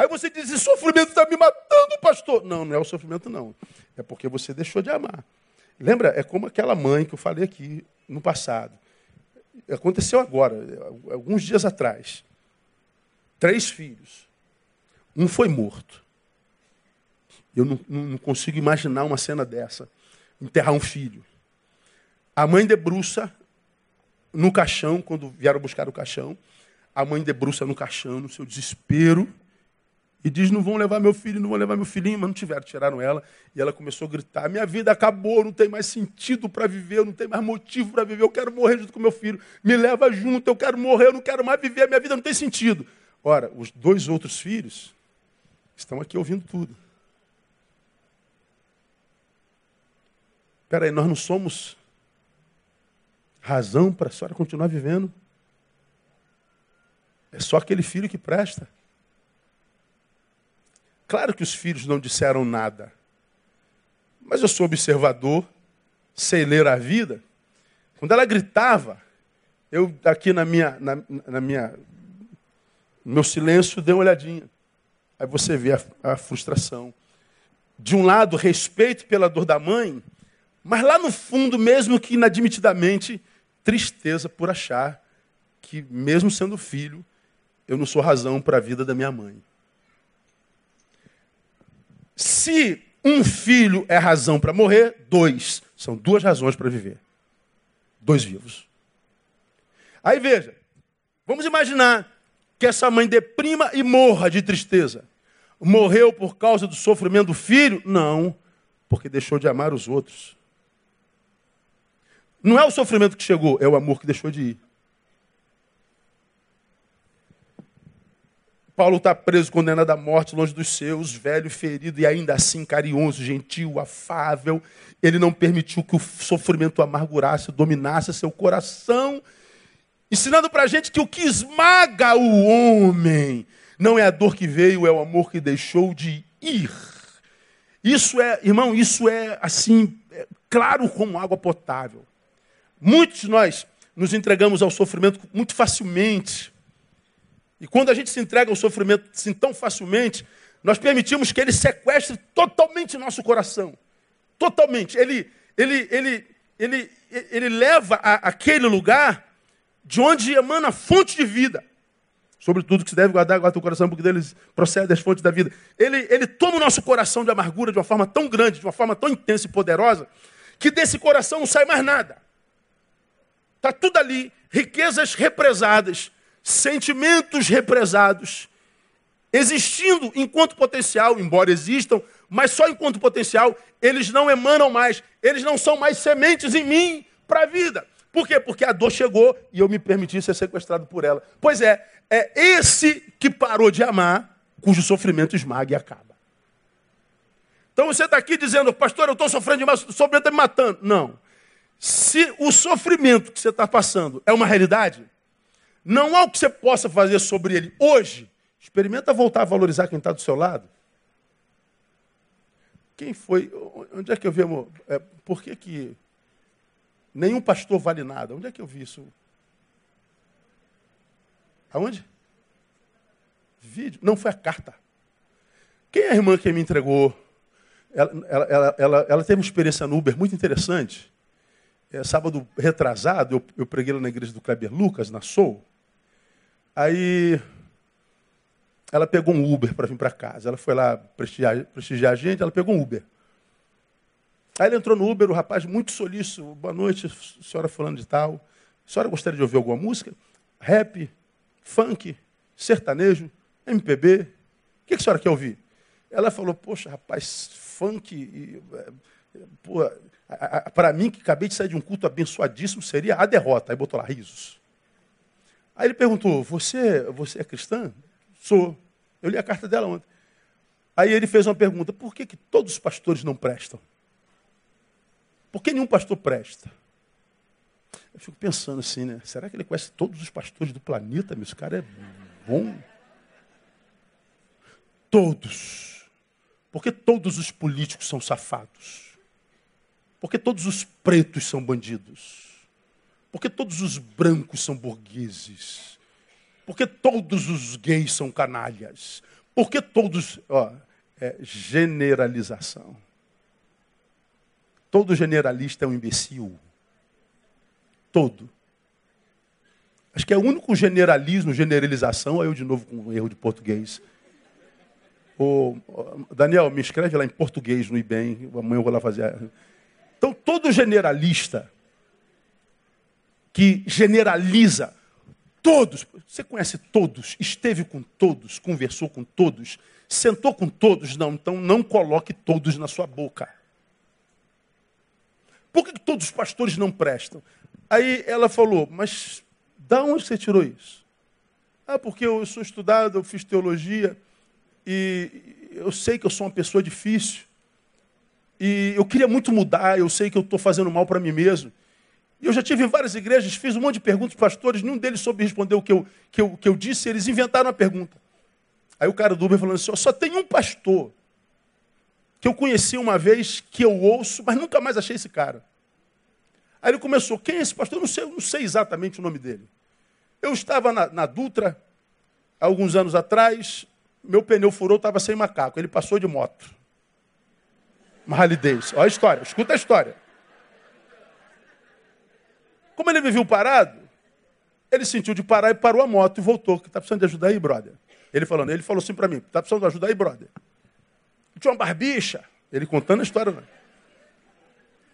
Aí você diz: sofrimento está me matando, pastor. Não, não é o sofrimento, não. É porque você deixou de amar. Lembra? É como aquela mãe que eu falei aqui no passado Aconteceu agora, alguns dias atrás. Três filhos. Um foi morto. Eu não, não consigo imaginar uma cena dessa. Enterrar um filho. A mãe debruça no caixão, quando vieram buscar o caixão. A mãe debruça no caixão, no seu desespero. E diz: Não vão levar meu filho, não vão levar meu filhinho, mas não tiveram, tiraram ela. E ela começou a gritar: Minha vida acabou, não tem mais sentido para viver, não tem mais motivo para viver, eu quero morrer junto com meu filho. Me leva junto, eu quero morrer, eu não quero mais viver, a minha vida não tem sentido. Ora, os dois outros filhos estão aqui ouvindo tudo. Espera aí, nós não somos razão para a senhora continuar vivendo. É só aquele filho que presta. Claro que os filhos não disseram nada. Mas eu sou observador, sei ler a vida. Quando ela gritava, eu aqui na minha, na, na minha, no meu silêncio dei uma olhadinha. Aí você vê a, a frustração. De um lado, respeito pela dor da mãe, mas lá no fundo, mesmo que inadmitidamente, tristeza por achar que, mesmo sendo filho, eu não sou razão para a vida da minha mãe. Se um filho é razão para morrer, dois. São duas razões para viver. Dois vivos. Aí veja, vamos imaginar que essa mãe deprima e morra de tristeza. Morreu por causa do sofrimento do filho? Não, porque deixou de amar os outros. Não é o sofrimento que chegou, é o amor que deixou de ir. Paulo está preso, condenado à morte, longe dos seus, velho, ferido e ainda assim carinhoso, gentil, afável. Ele não permitiu que o sofrimento amargurasse, dominasse seu coração, ensinando para a gente que o que esmaga o homem não é a dor que veio, é o amor que deixou de ir. Isso é, irmão, isso é assim, é claro como água potável. Muitos de nós nos entregamos ao sofrimento muito facilmente. E quando a gente se entrega ao sofrimento assim tão facilmente, nós permitimos que ele sequestre totalmente nosso coração. Totalmente. Ele, ele, ele, ele, ele leva a, aquele lugar de onde emana a fonte de vida. Sobretudo que se deve guardar, guarda o coração, porque deles procede as fontes da vida. Ele, ele toma o nosso coração de amargura de uma forma tão grande, de uma forma tão intensa e poderosa, que desse coração não sai mais nada. Está tudo ali, riquezas represadas, sentimentos represados, existindo enquanto potencial, embora existam, mas só enquanto potencial, eles não emanam mais, eles não são mais sementes em mim para a vida. Por quê? Porque a dor chegou e eu me permiti ser sequestrado por ela. Pois é, é esse que parou de amar, cujo sofrimento esmaga e acaba. Então você está aqui dizendo, pastor, eu estou sofrendo demais, o sofrimento está me matando. Não. Se o sofrimento que você está passando é uma realidade, não há o que você possa fazer sobre ele hoje. Experimenta voltar a valorizar quem está do seu lado. Quem foi? Onde é que eu vi, amor? É, por que, que nenhum pastor vale nada? Onde é que eu vi isso? Aonde? Vídeo. Não foi a carta. Quem é a irmã que me entregou? Ela, ela, ela, ela, teve uma experiência no Uber muito interessante. É, sábado retrasado, eu, eu preguei lá na igreja do Kleber Lucas, na Soul. Aí ela pegou um Uber para vir para casa. Ela foi lá prestigiar, prestigiar a gente, ela pegou um Uber. Aí ela entrou no Uber, o rapaz muito solícito. Boa noite, senhora falando de tal. Senhora gostaria de ouvir alguma música? Rap, funk, sertanejo, MPB. O que a senhora quer ouvir? Ela falou, poxa, rapaz, funk. Para mim, que acabei de sair de um culto abençoadíssimo, seria a derrota. Aí botou lá risos. Aí ele perguntou, você, você é cristã? Sou. Eu li a carta dela ontem. Aí ele fez uma pergunta: por que, que todos os pastores não prestam? Por que nenhum pastor presta? Eu fico pensando assim, né? Será que ele conhece todos os pastores do planeta? Meu? Esse cara é bom. Todos. Porque todos os políticos são safados. Porque todos os pretos são bandidos. Porque todos os brancos são burgueses. Porque todos os gays são canalhas. Porque todos. Ó, é generalização. Todo generalista é um imbecil. Todo. Acho que é o único generalismo, generalização, aí eu de novo com um erro de português. Ô, Daniel, me escreve lá em português no IBEM, amanhã eu vou lá fazer. Então, todo generalista que generaliza Todos, você conhece todos, esteve com todos, conversou com todos, sentou com todos? Não, então não coloque todos na sua boca. Por que todos os pastores não prestam? Aí ela falou, mas da onde você tirou isso? Ah, porque eu sou estudado, eu fiz teologia, e eu sei que eu sou uma pessoa difícil, e eu queria muito mudar, eu sei que eu estou fazendo mal para mim mesmo. Eu já tive várias igrejas, fiz um monte de perguntas para pastores, nenhum deles soube responder o que eu, que eu, que eu disse, eles inventaram a pergunta. Aí o cara do Uber falando assim, só tem um pastor que eu conheci uma vez, que eu ouço, mas nunca mais achei esse cara. Aí ele começou, quem é esse pastor? Eu não sei, eu não sei exatamente o nome dele. Eu estava na, na Dutra, alguns anos atrás, meu pneu furou, estava sem macaco. Ele passou de moto. Uma Harley Davidson. Olha a história, escuta a história. Como ele viu parado, ele sentiu de parar e parou a moto e voltou. Que está precisando de ajuda aí, brother? Ele falando, ele falou assim para mim, está precisando de ajuda aí, brother? Tinha uma barbicha. Ele contando a história. Né?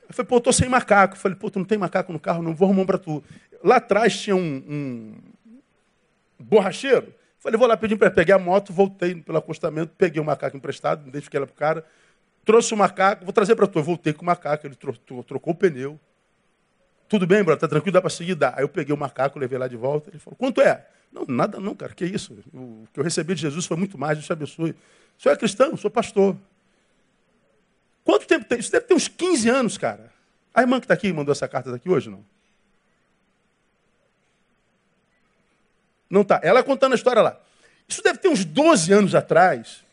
Eu falei, pô, eu tô sem macaco. Eu falei, pô, tu não tem macaco no carro? Não vou arrumar um para tu. Lá atrás tinha um, um borracheiro. Eu falei, vou lá pedir para pegar a moto, voltei pelo acostamento, peguei o macaco emprestado, deixei ela pro cara, trouxe o macaco, vou trazer para tu. Eu voltei com o macaco, ele trocou, trocou o pneu. Tudo bem, brother? Tá tranquilo? Dá para seguir? Dá. Aí eu peguei o macaco, levei lá de volta. Ele falou, quanto é? Não, nada não, cara. Que isso? O que eu recebi de Jesus foi muito mais. Deus te abençoe. O senhor é cristão? Sou pastor. Quanto tempo tem? Isso deve ter uns 15 anos, cara. A irmã que está aqui mandou essa carta daqui hoje, não? Não tá. Ela contando a história lá. Isso deve ter uns 12 anos atrás.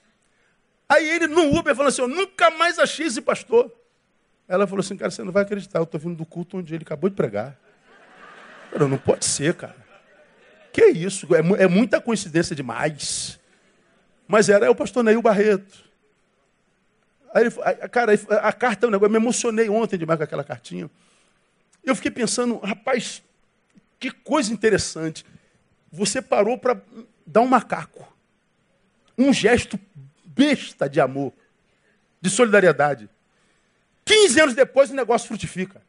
Aí ele no Uber falou assim: Eu nunca mais achei esse pastor. Ela falou assim, cara, você não vai acreditar, eu estou vindo do culto onde ele acabou de pregar. Não, não pode ser, cara. Que isso? É, é muita coincidência demais. Mas era o pastor Neil Barreto. Aí, cara, a carta é um negócio. Eu me emocionei ontem demais com aquela cartinha. Eu fiquei pensando, rapaz, que coisa interessante. Você parou para dar um macaco. Um gesto besta de amor, de solidariedade. 15 anos depois o negócio frutifica.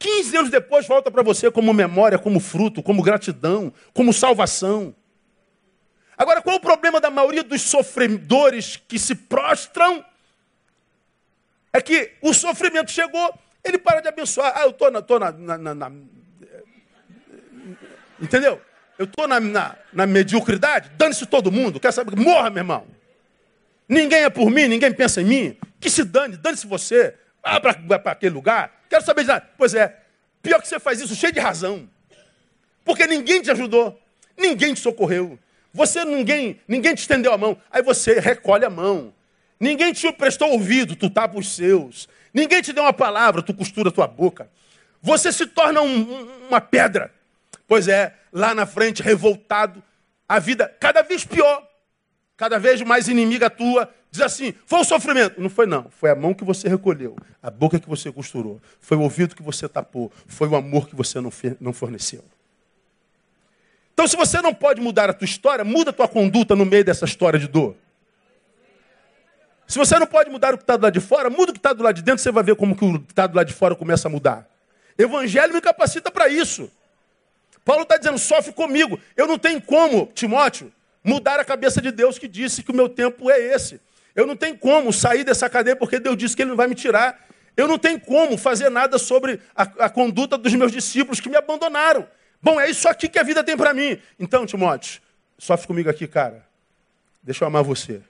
15 anos depois volta para você como memória, como fruto, como gratidão, como salvação. Agora, qual é o problema da maioria dos sofredores que se prostram? É que o sofrimento chegou, ele para de abençoar. Ah, eu estou na, tô na, na, na, na, Entendeu? Eu estou na, na, na mediocridade, dane-se todo mundo. Quer saber? Morra, meu irmão. Ninguém é por mim, ninguém pensa em mim. Que se dane, dane-se você. Vá para aquele lugar. Quero saber de nada. Pois é, pior que você faz isso cheio de razão. Porque ninguém te ajudou, ninguém te socorreu. Você ninguém, ninguém te estendeu a mão. Aí você recolhe a mão. Ninguém te prestou ouvido, tu tapa os seus. Ninguém te deu uma palavra, tu costura a tua boca. Você se torna um, uma pedra. Pois é, lá na frente, revoltado, a vida cada vez pior, cada vez mais inimiga tua, diz assim: foi o sofrimento. Não foi, não. Foi a mão que você recolheu, a boca que você costurou, foi o ouvido que você tapou, foi o amor que você não forneceu. Então, se você não pode mudar a tua história, muda a tua conduta no meio dessa história de dor. Se você não pode mudar o que está do lado de fora, muda o que está do lado de dentro, você vai ver como que o que está do lado de fora começa a mudar. Evangelho me capacita para isso. Paulo está dizendo, sofre comigo. Eu não tenho como, Timóteo, mudar a cabeça de Deus que disse que o meu tempo é esse. Eu não tenho como sair dessa cadeia porque Deus disse que Ele não vai me tirar. Eu não tenho como fazer nada sobre a, a conduta dos meus discípulos que me abandonaram. Bom, é isso aqui que a vida tem para mim. Então, Timóteo, sofre comigo aqui, cara. Deixa eu amar você.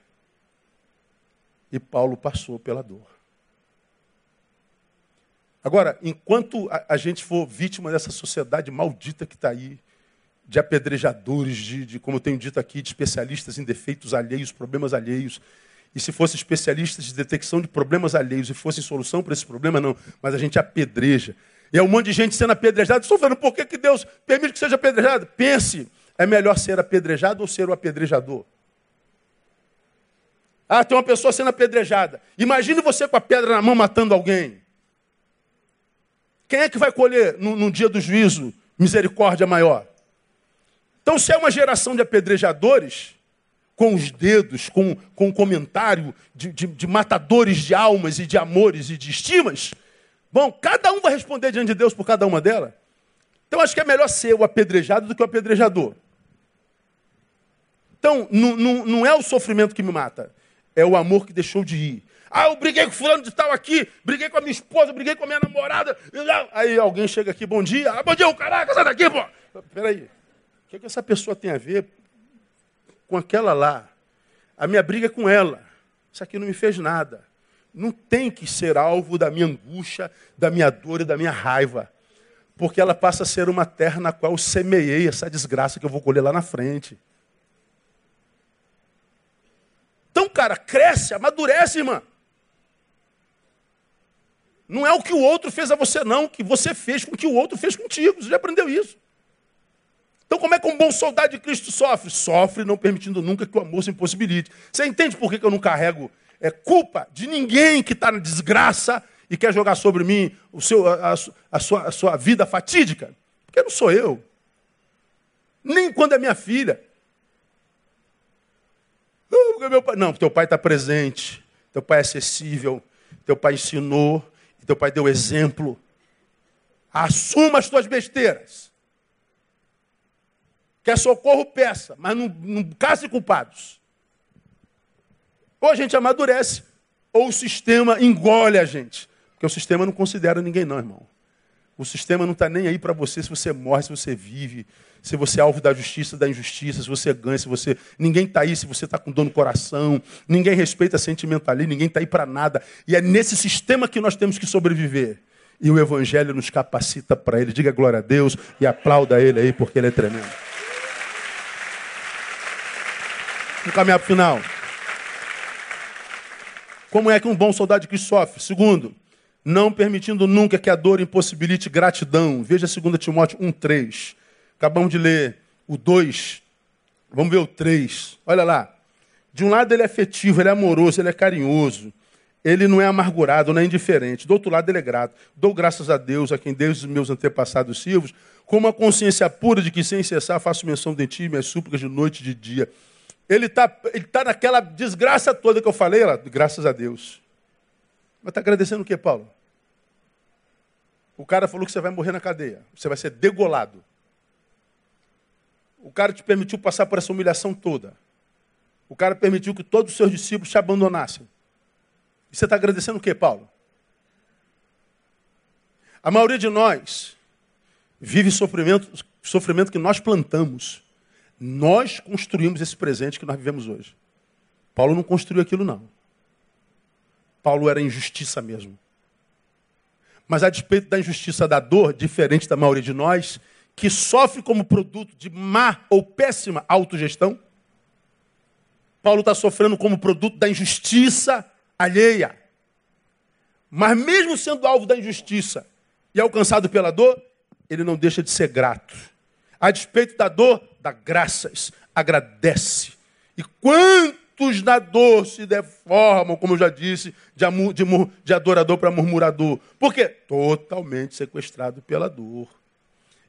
E Paulo passou pela dor. Agora, enquanto a, a gente for vítima dessa sociedade maldita que está aí, de apedrejadores, de, de, como eu tenho dito aqui, de especialistas em defeitos alheios, problemas alheios, e se fosse especialistas de detecção de problemas alheios e fosse solução para esse problema, não. Mas a gente apedreja. E é um monte de gente sendo apedrejada. Estou falando, por que, que Deus permite que seja apedrejado? Pense, é melhor ser apedrejado ou ser o apedrejador? Ah, tem uma pessoa sendo apedrejada. Imagine você com a pedra na mão matando alguém. Quem é que vai colher no, no dia do juízo misericórdia maior? Então, se é uma geração de apedrejadores, com os dedos, com, com um comentário de, de, de matadores de almas e de amores e de estimas, bom, cada um vai responder diante de Deus por cada uma delas. Então, acho que é melhor ser o apedrejado do que o apedrejador. Então, não, não, não é o sofrimento que me mata, é o amor que deixou de ir. Ah, eu briguei com fulano de tal aqui, briguei com a minha esposa, briguei com a minha namorada. Aí alguém chega aqui, bom dia. Ah, bom dia, o caraca, sai daqui, pô. Peraí, que, é que essa pessoa tem a ver com aquela lá? A minha briga é com ela. Isso aqui não me fez nada. Não tem que ser alvo da minha angústia, da minha dor e da minha raiva. Porque ela passa a ser uma terra na qual eu semeei essa desgraça que eu vou colher lá na frente. Então, cara, cresce, amadurece, irmã. Não é o que o outro fez a você, não. O que você fez com o que o outro fez contigo. Você já aprendeu isso. Então, como é que um bom soldado de Cristo sofre? Sofre não permitindo nunca que o amor se impossibilite. Você entende por que eu não carrego é, culpa de ninguém que está na desgraça e quer jogar sobre mim o seu, a, a, sua, a sua vida fatídica? Porque não sou eu. Nem quando é minha filha. Não, teu pai está presente. Teu pai é acessível. Teu pai ensinou. Teu pai deu exemplo. Assuma as tuas besteiras. Quer socorro, peça, mas não, não casse culpados. Ou a gente amadurece, ou o sistema engole a gente. Porque o sistema não considera ninguém, não, irmão. O sistema não está nem aí para você se você morre, se você vive, se você é alvo da justiça, da injustiça, se você ganha, se você. Ninguém está aí se você está com dor no coração, ninguém respeita sentimentalismo, ninguém está aí para nada. E é nesse sistema que nós temos que sobreviver. E o Evangelho nos capacita para ele. Diga glória a Deus e aplauda ele aí, porque ele é tremendo. Vamos caminhar para o final. Como é que um bom soldado Cristo sofre? Segundo, não permitindo nunca que a dor impossibilite gratidão. Veja 2 Timóteo 1,3. Acabamos de ler o 2. Vamos ver o 3. Olha lá. De um lado ele é afetivo, ele é amoroso, ele é carinhoso. Ele não é amargurado, não é indiferente. Do outro lado ele é grato. Dou graças a Deus, a quem Deus e meus antepassados sirvos, com uma consciência pura de que sem cessar faço menção de ti, minhas súplicas de noite e de dia. Ele está ele tá naquela desgraça toda que eu falei, lá, graças a Deus. Mas está agradecendo o que, Paulo? O cara falou que você vai morrer na cadeia. Você vai ser degolado. O cara te permitiu passar por essa humilhação toda. O cara permitiu que todos os seus discípulos te abandonassem. E você está agradecendo o que, Paulo? A maioria de nós vive sofrimento, sofrimento que nós plantamos. Nós construímos esse presente que nós vivemos hoje. Paulo não construiu aquilo, não. Paulo era injustiça mesmo. Mas a despeito da injustiça da dor, diferente da maioria de nós, que sofre como produto de má ou péssima autogestão, Paulo está sofrendo como produto da injustiça alheia. Mas mesmo sendo alvo da injustiça e alcançado pela dor, ele não deixa de ser grato. A despeito da dor, dá graças, agradece. E quantos na dor se deformam, como eu já disse, de, de, de adorador para murmurador? Por quê? Totalmente sequestrado pela dor.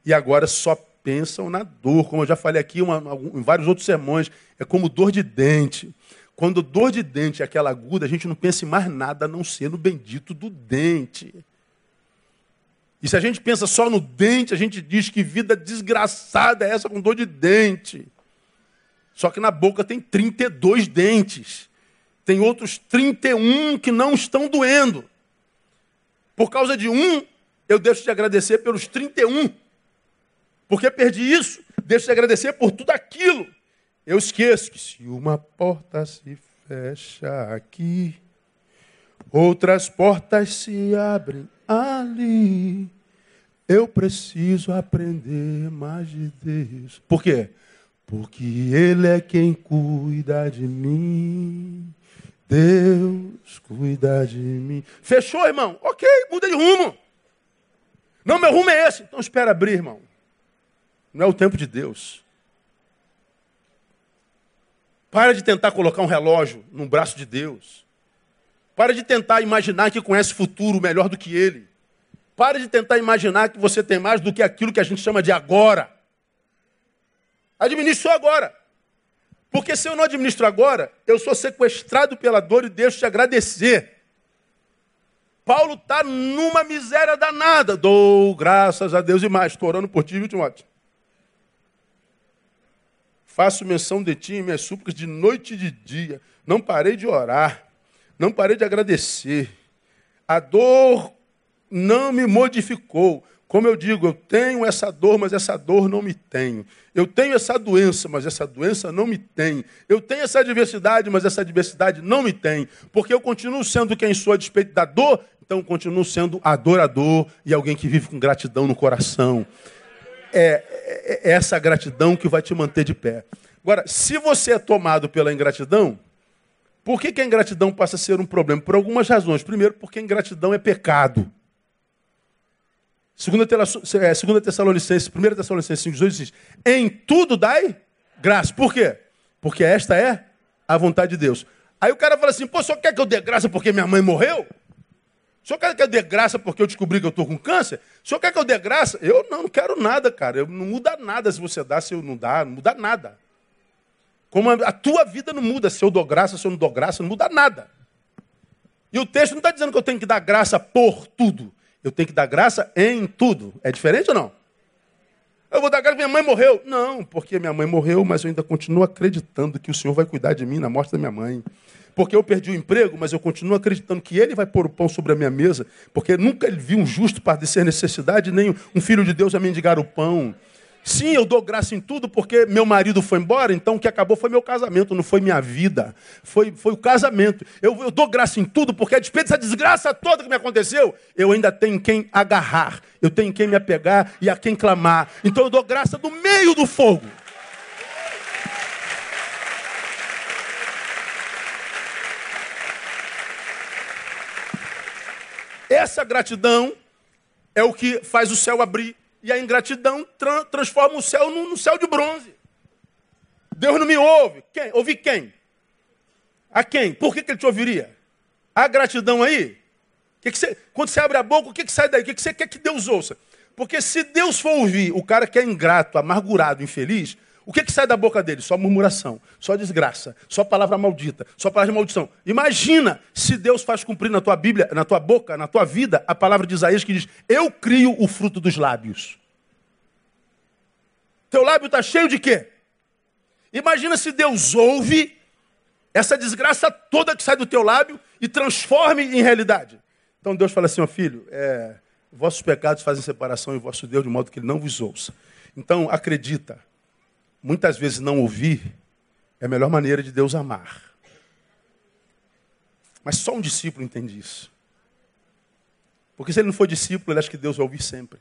E agora só pensam na dor, como eu já falei aqui uma, em vários outros sermões, é como dor de dente. Quando dor de dente é aquela aguda, a gente não pensa em mais nada a não ser no bendito do dente. E se a gente pensa só no dente, a gente diz que vida desgraçada é essa com dor de dente. Só que na boca tem 32 dentes. Tem outros 31 que não estão doendo. Por causa de um, eu deixo de agradecer pelos 31. Porque perdi isso, deixo de agradecer por tudo aquilo. Eu esqueço que se uma porta se fecha aqui, outras portas se abrem ali. Eu preciso aprender mais de Deus. Por quê? Porque Ele é quem cuida de mim. Deus cuida de mim. Fechou, irmão? Ok, muda de rumo. Não, meu rumo é esse. Então espera abrir, irmão. Não é o tempo de Deus. Para de tentar colocar um relógio no braço de Deus. Para de tentar imaginar que conhece o futuro melhor do que Ele. Para de tentar imaginar que você tem mais do que aquilo que a gente chama de agora. Administre agora. Porque se eu não administro agora, eu sou sequestrado pela dor e deixo de agradecer. Paulo está numa miséria danada. Dou graças a Deus e mais. Estou orando por ti, viu, Timóteo? Faço menção de ti em minhas súplicas de noite e de dia. Não parei de orar. Não parei de agradecer. A dor não me modificou. Como eu digo, eu tenho essa dor, mas essa dor não me tem. Eu tenho essa doença, mas essa doença não me tem. Eu tenho essa adversidade, mas essa adversidade não me tem. Porque eu continuo sendo quem sou a despeito da dor, então continuo sendo adorador e alguém que vive com gratidão no coração. É, é, é essa gratidão que vai te manter de pé. Agora, se você é tomado pela ingratidão, por que, que a ingratidão passa a ser um problema? Por algumas razões. Primeiro, porque a ingratidão é pecado. Segunda, é, segunda Tessalonicenses, 1 Tessalonicenses 5, 18 diz, em tudo dai graça. Por quê? Porque esta é a vontade de Deus. Aí o cara fala assim, pô, senhor quer que eu dê graça porque minha mãe morreu? Senhor quer que eu dê graça porque eu descobri que eu estou com câncer? Senhor quer que eu dê graça? Eu não, não quero nada, cara. Eu, não muda nada se você dá, se eu não dá, não muda nada. Como a, tua vida não muda, se eu dou graça, se eu não dou graça, não muda nada. E o texto não está dizendo que eu tenho que dar graça por tudo. Eu tenho que dar graça em tudo. É diferente ou não? Eu vou dar graça minha mãe morreu. Não, porque minha mãe morreu, mas eu ainda continuo acreditando que o Senhor vai cuidar de mim na morte da minha mãe. Porque eu perdi o emprego, mas eu continuo acreditando que Ele vai pôr o pão sobre a minha mesa, porque nunca vi um justo padecer necessidade, nem um filho de Deus a mendigar o pão. Sim, eu dou graça em tudo porque meu marido foi embora, então o que acabou foi meu casamento, não foi minha vida. Foi, foi o casamento. Eu, eu dou graça em tudo porque, a despeito dessa desgraça toda que me aconteceu, eu ainda tenho quem agarrar, eu tenho quem me apegar e a quem clamar. Então eu dou graça do meio do fogo. Essa gratidão é o que faz o céu abrir. E a ingratidão tra transforma o céu no, céu de bronze. Deus não me ouve. Quem? Ouvi quem? A quem? Por que, que ele te ouviria? A gratidão aí? Que que você, quando você abre a boca, o que, que sai daí? O que, que você quer que Deus ouça? Porque se Deus for ouvir o cara que é ingrato, amargurado, infeliz, o que, que sai da boca dele? Só murmuração, só desgraça, só palavra maldita, só palavra de maldição. Imagina se Deus faz cumprir na tua Bíblia, na tua boca, na tua vida, a palavra de Isaías que diz: Eu crio o fruto dos lábios. Teu lábio está cheio de quê? Imagina se Deus ouve essa desgraça toda que sai do teu lábio e transforme em realidade. Então Deus fala assim, ó filho, é, vossos pecados fazem separação em vosso Deus de modo que ele não vos ouça. Então acredita, muitas vezes não ouvir é a melhor maneira de Deus amar. Mas só um discípulo entende isso. Porque se ele não for discípulo, ele acha que Deus vai ouvir sempre.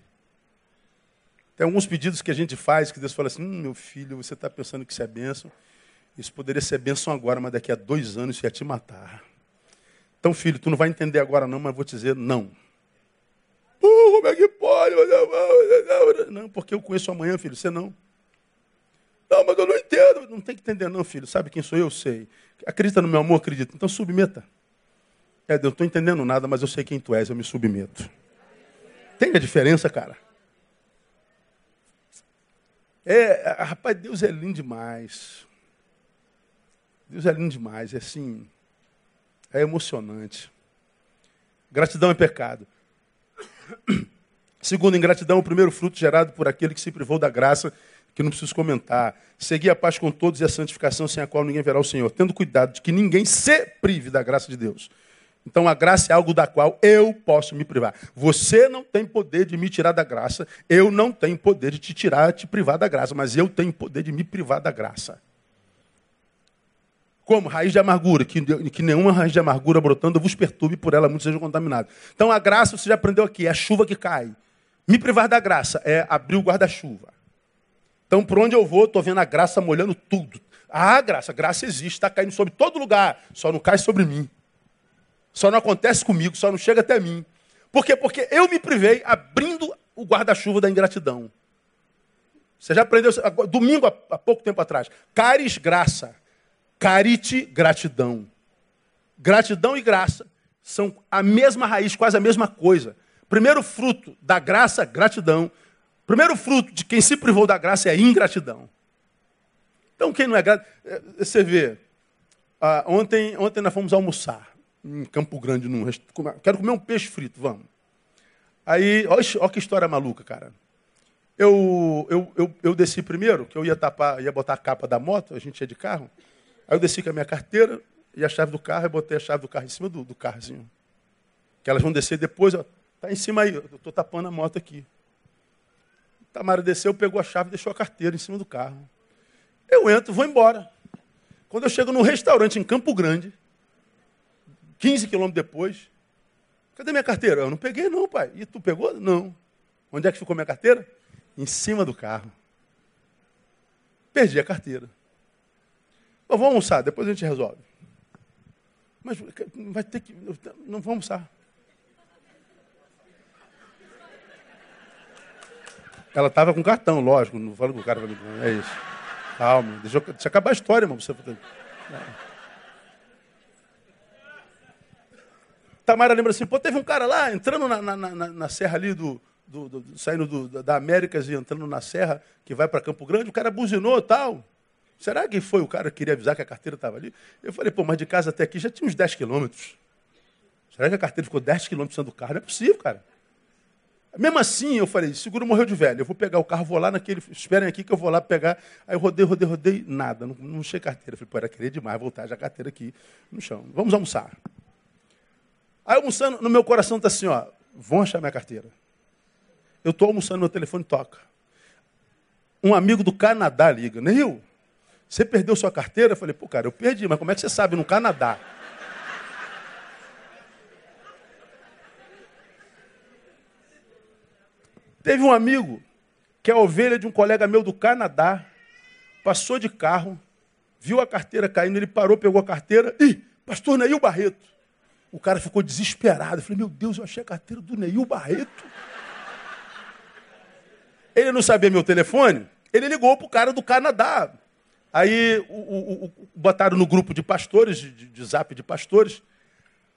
Tem alguns pedidos que a gente faz que Deus fala assim: hum, meu filho, você está pensando que isso é bênção. Isso poderia ser bênção agora, mas daqui a dois anos isso ia te matar. Então, filho, tu não vai entender agora não, mas vou te dizer não. Uh, como é que pode? Não, porque eu conheço amanhã, filho, você não. Não, mas eu não entendo. Não tem que entender não, filho. Sabe quem sou eu? Sei. Acredita no meu amor? Acredita. Então submeta. É, Deus, não estou entendendo nada, mas eu sei quem tu és, eu me submeto. Tem a diferença, cara? É, rapaz, Deus é lindo demais. Deus é lindo demais, é assim, é emocionante. Gratidão é pecado. Segundo, ingratidão é o primeiro fruto gerado por aquele que se privou da graça, que não preciso comentar. Seguir a paz com todos e a santificação, sem a qual ninguém verá o Senhor. Tendo cuidado de que ninguém se prive da graça de Deus. Então a graça é algo da qual eu posso me privar. Você não tem poder de me tirar da graça, eu não tenho poder de te tirar, te privar da graça, mas eu tenho poder de me privar da graça. Como? Raiz de amargura, que, que nenhuma raiz de amargura brotando vos perturbe, por ela muitos sejam contaminados. Então a graça, você já aprendeu aqui, é a chuva que cai. Me privar da graça é abrir o guarda-chuva. Então, por onde eu vou, estou vendo a graça molhando tudo. Ah, graça, graça existe, está caindo sobre todo lugar, só não cai sobre mim. Só não acontece comigo, só não chega até mim. Por quê? Porque eu me privei abrindo o guarda-chuva da ingratidão. Você já aprendeu, domingo, há pouco tempo atrás. Caris, graça. Carite, gratidão. Gratidão e graça são a mesma raiz, quase a mesma coisa. Primeiro fruto da graça, gratidão. Primeiro fruto de quem se privou da graça é a ingratidão. Então, quem não é grato. É, você vê, ah, ontem, ontem nós fomos almoçar em Campo Grande, num quero comer um peixe frito, vamos. Aí, olha, que história maluca, cara. Eu, eu, eu, eu desci primeiro, que eu ia tapar, ia botar a capa da moto, a gente ia de carro. Aí eu desci com a minha carteira e a chave do carro, e botei a chave do carro em cima do, do carrozinho. Que elas vão descer depois, ó, tá em cima aí, eu estou tapando a moto aqui. Tamara desceu, pegou a chave e deixou a carteira em cima do carro. Eu entro, vou embora. Quando eu chego num restaurante em Campo Grande, 15 quilômetros depois, cadê minha carteira? Eu não peguei não, pai. E tu pegou? Não. Onde é que ficou minha carteira? Em cima do carro. Perdi a carteira. Bom, vamos almoçar, depois a gente resolve. Mas vai ter que. Não vamos almoçar. Ela estava com cartão, lógico, não falo com o cara. É isso. Calma, deixa, eu, deixa acabar a história, irmão. Você... Tamara lembra assim, pô, teve um cara lá entrando na, na, na, na serra ali do, do, do saindo do, da Américas e entrando na serra que vai para Campo Grande, o cara buzinou tal. Será que foi o cara que queria avisar que a carteira estava ali? Eu falei, pô, mas de casa até aqui já tinha uns 10 quilômetros. Será que a carteira ficou 10 quilômetros do carro? Não é possível, cara. Mesmo assim, eu falei, seguro morreu de velho. Eu vou pegar o carro, vou lá naquele. Esperem aqui que eu vou lá pegar. Aí eu rodei, rodei, rodei, nada. Não, não achei carteira. Eu falei, pô, era querer demais voltar já a carteira aqui no chão. Vamos almoçar. Aí almoçando, no meu coração está assim, ó, vão achar minha carteira. Eu estou almoçando, meu telefone toca. Um amigo do Canadá liga, Neil, você perdeu sua carteira? Eu falei, pô, cara, eu perdi, mas como é que você sabe? No Canadá. Teve um amigo que é ovelha de um colega meu do Canadá, passou de carro, viu a carteira caindo, ele parou, pegou a carteira, ih, pastor Neil Barreto. O cara ficou desesperado. Eu falei, meu Deus, eu achei a carteira do Neil Barreto. Ele não sabia meu telefone, ele ligou para o cara do Canadá. Aí o, o, o, botaram no grupo de pastores, de, de zap de pastores.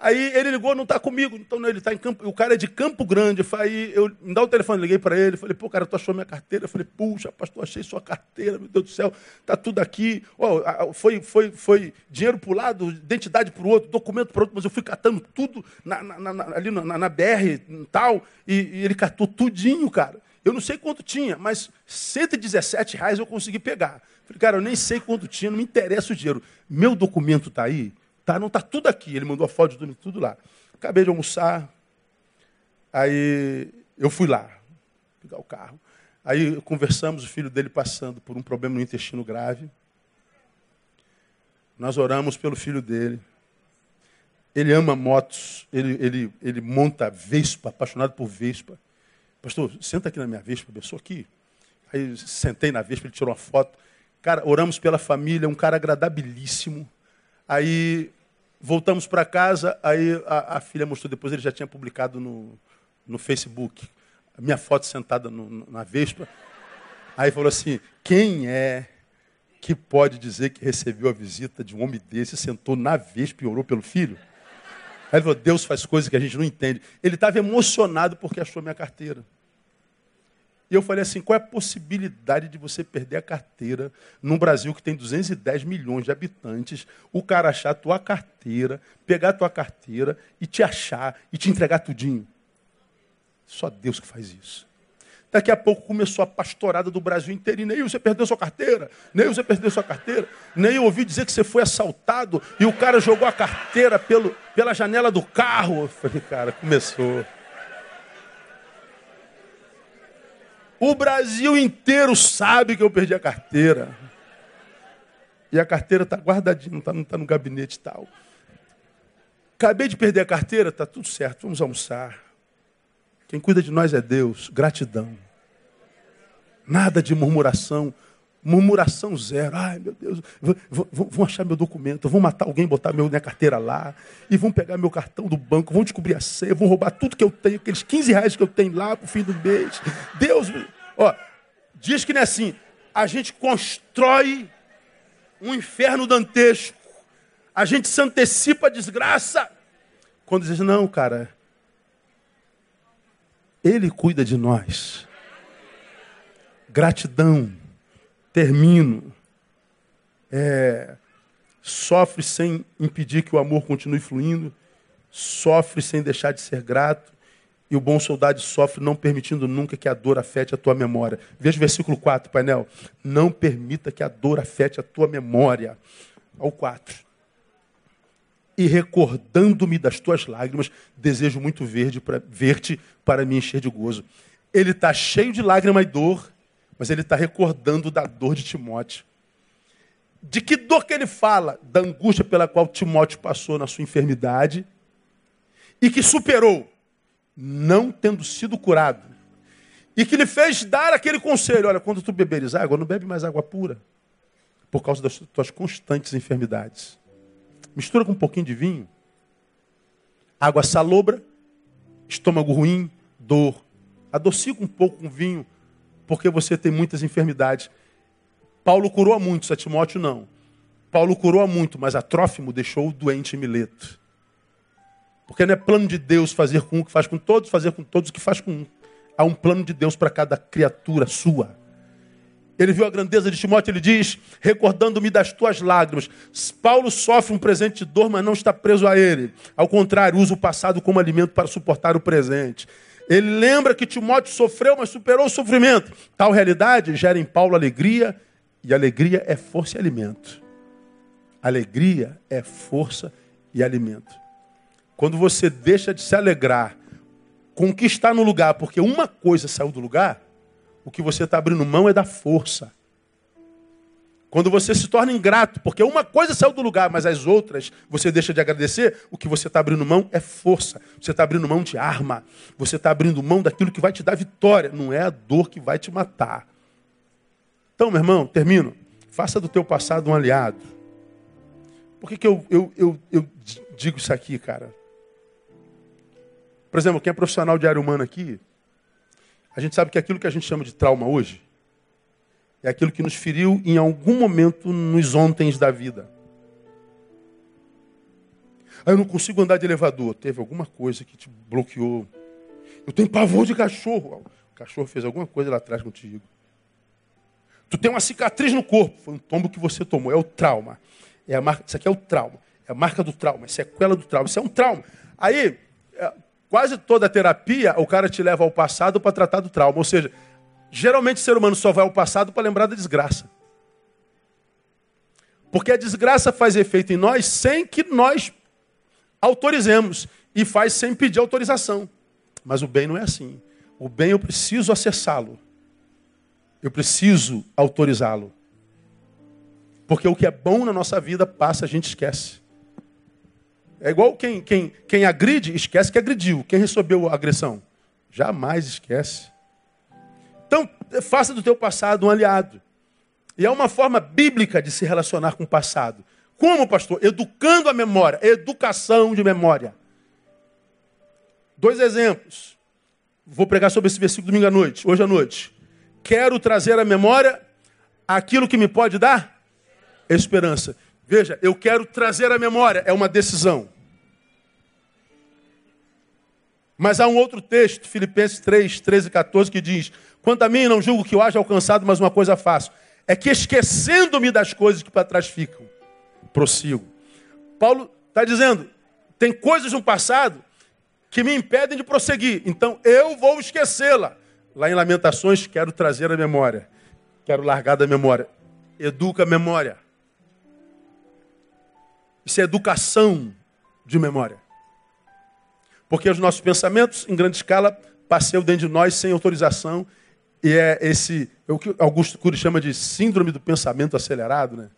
Aí ele ligou, não está comigo. Então ele está em Campo. O cara é de Campo Grande. Aí eu me dá o telefone, liguei para ele. Falei, pô, cara, tu achou minha carteira? Eu falei, puxa, pastor, achei sua carteira, meu Deus do céu, tá tudo aqui. Oh, foi, foi, foi dinheiro para um lado, identidade para o outro, documento para outro, mas eu fui catando tudo na, na, na, ali na, na, BR e tal. E, e ele catou tudinho, cara. Eu não sei quanto tinha, mas 117 reais eu consegui pegar. Falei, cara, eu nem sei quanto tinha, não me interessa o dinheiro. Meu documento está aí? Tá, não está tudo aqui. Ele mandou a foto de tudo lá. Acabei de almoçar. Aí eu fui lá, pegar o carro. Aí conversamos, o filho dele passando por um problema no intestino grave. Nós oramos pelo filho dele. Ele ama motos, ele, ele, ele monta Vespa, apaixonado por Vespa. Pastor, senta aqui na minha Vespa, abençoa aqui. Aí sentei na Vespa, ele tirou uma foto. Cara, oramos pela família, um cara agradabilíssimo. Aí voltamos para casa, aí a, a, filha mostrou depois, ele já tinha publicado no, no Facebook, a minha foto sentada no, na Vespa. Aí falou assim: quem é que pode dizer que recebeu a visita de um homem desse, sentou na Vespa e orou pelo filho? Aí ele falou: Deus faz coisas que a gente não entende. Ele estava emocionado porque achou minha carteira. E eu falei assim: qual é a possibilidade de você perder a carteira num Brasil que tem 210 milhões de habitantes, o cara achar a tua carteira, pegar a tua carteira e te achar e te entregar tudinho? Só Deus que faz isso. Daqui a pouco começou a pastorada do Brasil inteiro. Nem você perdeu sua carteira. Nem você perdeu sua carteira. Nem eu ouvi dizer que você foi assaltado e o cara jogou a carteira pelo, pela janela do carro. Eu falei, cara, começou. O Brasil inteiro sabe que eu perdi a carteira. E a carteira está guardadinha, não está tá no gabinete e tal. Acabei de perder a carteira, está tudo certo, vamos almoçar. Quem cuida de nós é Deus, gratidão. Nada de murmuração. Murmuração zero. Ai, meu Deus, vão achar meu documento, vão matar alguém, botar minha carteira lá, e vão pegar meu cartão do banco, vão descobrir a senha, vão roubar tudo que eu tenho, aqueles 15 reais que eu tenho lá para o fim do mês. Deus, ó, diz que não é assim. A gente constrói um inferno dantesco. A gente se antecipa a desgraça. Quando diz, não, cara, Ele cuida de nós. Gratidão termino. É, sofre sem impedir que o amor continue fluindo, sofre sem deixar de ser grato, e o bom soldado sofre não permitindo nunca que a dor afete a tua memória. Veja o versículo 4, painel. Não permita que a dor afete a tua memória. Ao 4. E recordando-me das tuas lágrimas, desejo muito ver-te para me encher de gozo. Ele está cheio de lágrima e dor, mas ele está recordando da dor de Timóteo. De que dor que ele fala? Da angústia pela qual Timóteo passou na sua enfermidade e que superou, não tendo sido curado. E que lhe fez dar aquele conselho: olha, quando tu beberes água, não bebe mais água pura, por causa das tuas constantes enfermidades. Mistura com um pouquinho de vinho, água salobra, estômago ruim, dor. Adocica um pouco com vinho, porque você tem muitas enfermidades. Paulo curou a muitos, a Timóteo não. Paulo curou a muito, mas a Trófimo deixou o doente em Mileto. Porque não é plano de Deus fazer com um que faz com todos, fazer com todos o que faz com um. Há um plano de Deus para cada criatura sua. Ele viu a grandeza de Timóteo, ele diz, recordando-me das tuas lágrimas. Paulo sofre um presente de dor, mas não está preso a ele. Ao contrário, usa o passado como alimento para suportar o presente. Ele lembra que Timóteo sofreu, mas superou o sofrimento. Tal realidade gera em Paulo alegria, e alegria é força e alimento. Alegria é força e alimento. Quando você deixa de se alegrar com o que está no lugar, porque uma coisa saiu do lugar, o que você está abrindo mão é da força. Quando você se torna ingrato, porque uma coisa saiu do lugar, mas as outras você deixa de agradecer, o que você está abrindo mão é força. Você está abrindo mão de arma. Você está abrindo mão daquilo que vai te dar vitória. Não é a dor que vai te matar. Então, meu irmão, termino. Faça do teu passado um aliado. Por que, que eu, eu, eu, eu digo isso aqui, cara? Por exemplo, quem é profissional de área humana aqui, a gente sabe que aquilo que a gente chama de trauma hoje é aquilo que nos feriu em algum momento nos ontens da vida. Ah, eu não consigo andar de elevador. Teve alguma coisa que te bloqueou. Eu tenho pavor de cachorro. O cachorro fez alguma coisa lá atrás contigo. Tu tem uma cicatriz no corpo. Foi um tombo que você tomou. É o trauma. É a marca, isso aqui é o trauma. É a marca do trauma. É a sequela do trauma. Isso é um trauma. Aí, é, quase toda terapia, o cara te leva ao passado para tratar do trauma. Ou seja, geralmente o ser humano só vai ao passado para lembrar da desgraça. Porque a desgraça faz efeito em nós sem que nós autorizemos e faz sem pedir autorização. Mas o bem não é assim. O bem eu preciso acessá-lo. Eu preciso autorizá-lo. Porque o que é bom na nossa vida passa, a gente esquece. É igual quem, quem, quem agride, esquece que agrediu. Quem recebeu a agressão? Jamais esquece. Então, faça do teu passado um aliado. E é uma forma bíblica de se relacionar com o passado. Como, pastor? Educando a memória, educação de memória. Dois exemplos. Vou pregar sobre esse versículo domingo à noite, hoje à noite. Quero trazer à memória aquilo que me pode dar esperança. Veja, eu quero trazer à memória, é uma decisão. Mas há um outro texto, Filipenses 3, 13 e 14, que diz: Quanto a mim, não julgo que eu haja alcançado, mas uma coisa faço. É que esquecendo-me das coisas que para trás ficam prossigo. Paulo está dizendo: tem coisas no passado que me impedem de prosseguir, então eu vou esquecê-la. Lá em Lamentações, quero trazer a memória, quero largar da memória. Educa a memória. Isso é educação de memória. Porque os nossos pensamentos, em grande escala, passeiam dentro de nós sem autorização. E é esse, é o que Augusto Cury chama de síndrome do pensamento acelerado, né?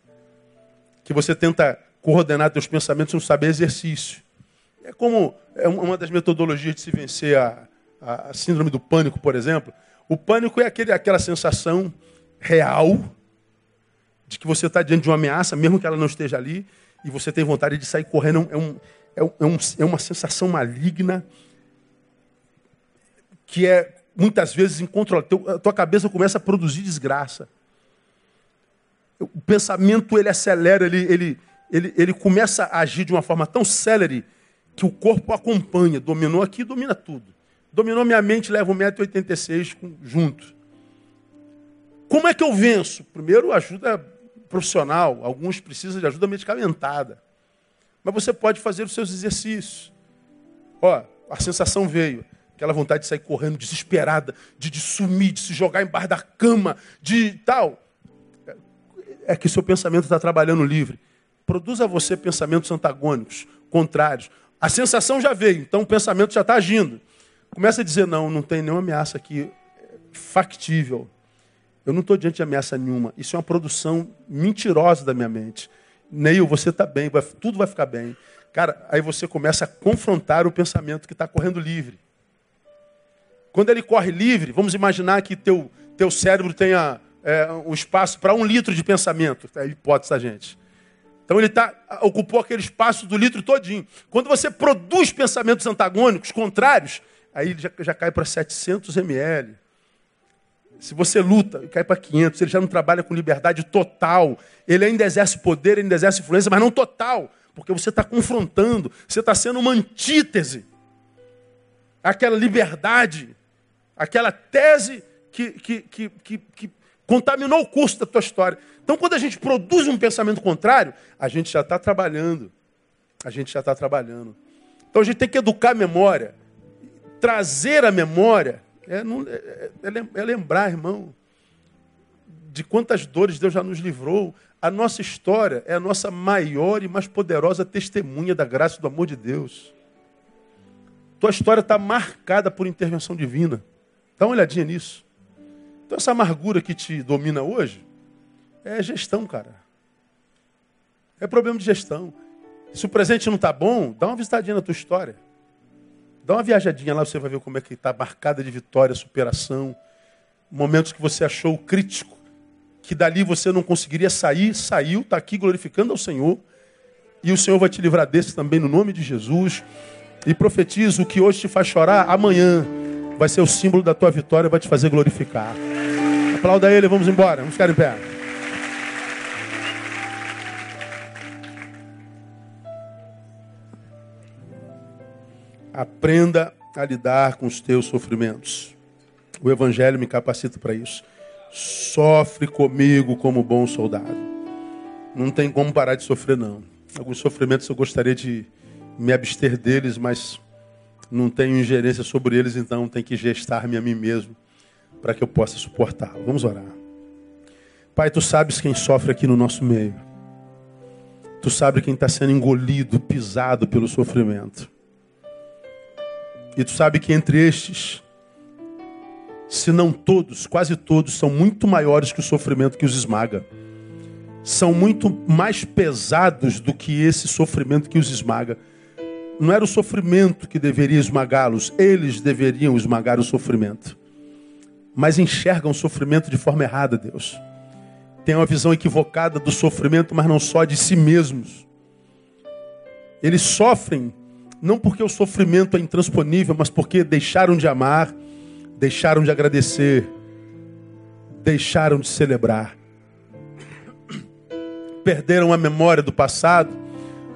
que você tenta coordenar teus pensamentos sem saber exercício. É como é uma das metodologias de se vencer a, a, a síndrome do pânico, por exemplo. O pânico é aquele, aquela sensação real de que você está diante de uma ameaça, mesmo que ela não esteja ali, e você tem vontade de sair correndo. É, um, é, um, é, é uma sensação maligna que é muitas vezes incontrolável. A tua cabeça começa a produzir desgraça o pensamento ele acelera, ele, ele, ele, ele começa a agir de uma forma tão célere que o corpo acompanha. Dominou aqui, domina tudo. Dominou minha mente, leva 1,86m junto. Como é que eu venço? Primeiro, ajuda profissional. Alguns precisam de ajuda medicamentada. Mas você pode fazer os seus exercícios. Ó, a sensação veio. Aquela vontade de sair correndo, desesperada, de, de sumir, de se jogar embaixo da cama, de tal é que seu pensamento está trabalhando livre. Produza você pensamentos antagônicos, contrários. A sensação já veio, então o pensamento já está agindo. Começa a dizer, não, não tem nenhuma ameaça aqui factível. Eu não estou diante de ameaça nenhuma. Isso é uma produção mentirosa da minha mente. Neil, você está bem, vai, tudo vai ficar bem. Cara, aí você começa a confrontar o pensamento que está correndo livre. Quando ele corre livre, vamos imaginar que teu, teu cérebro tenha é, um espaço para um litro de pensamento. É hipótese da gente. Então ele tá, ocupou aquele espaço do litro todinho. Quando você produz pensamentos antagônicos, contrários, aí ele já, já cai para 700 ml. Se você luta, cai para 500. Ele já não trabalha com liberdade total. Ele ainda exerce poder, ainda exerce influência, mas não total. Porque você está confrontando, você está sendo uma antítese. Aquela liberdade, aquela tese que, que, que, que, que Contaminou o curso da tua história. Então, quando a gente produz um pensamento contrário, a gente já está trabalhando. A gente já está trabalhando. Então, a gente tem que educar a memória. Trazer a memória é, é, é, é lembrar, irmão, de quantas dores Deus já nos livrou. A nossa história é a nossa maior e mais poderosa testemunha da graça e do amor de Deus. Tua história está marcada por intervenção divina. Dá uma olhadinha nisso. Então, essa amargura que te domina hoje é gestão, cara. É problema de gestão. Se o presente não está bom, dá uma visitadinha na tua história. Dá uma viajadinha lá, você vai ver como é que está marcada de vitória, superação. Momentos que você achou crítico, que dali você não conseguiria sair, saiu, está aqui glorificando ao Senhor. E o Senhor vai te livrar desse também no nome de Jesus. E profetizo o que hoje te faz chorar, amanhã vai ser o símbolo da tua vitória, vai te fazer glorificar. Aplauda ele, vamos embora. Vamos ficar em pé. Aprenda a lidar com os teus sofrimentos. O Evangelho me capacita para isso. Sofre comigo como bom soldado. Não tem como parar de sofrer, não. Alguns sofrimentos eu gostaria de me abster deles, mas não tenho ingerência sobre eles, então tenho que gestar-me a mim mesmo para que eu possa suportá-lo. Vamos orar. Pai, tu sabes quem sofre aqui no nosso meio. Tu sabes quem está sendo engolido, pisado pelo sofrimento. E tu sabe que entre estes, se não todos, quase todos, são muito maiores que o sofrimento que os esmaga. São muito mais pesados do que esse sofrimento que os esmaga. Não era o sofrimento que deveria esmagá-los, eles deveriam esmagar o sofrimento. Mas enxergam o sofrimento de forma errada, Deus. Tem uma visão equivocada do sofrimento, mas não só de si mesmos. Eles sofrem não porque o sofrimento é intransponível, mas porque deixaram de amar, deixaram de agradecer, deixaram de celebrar. Perderam a memória do passado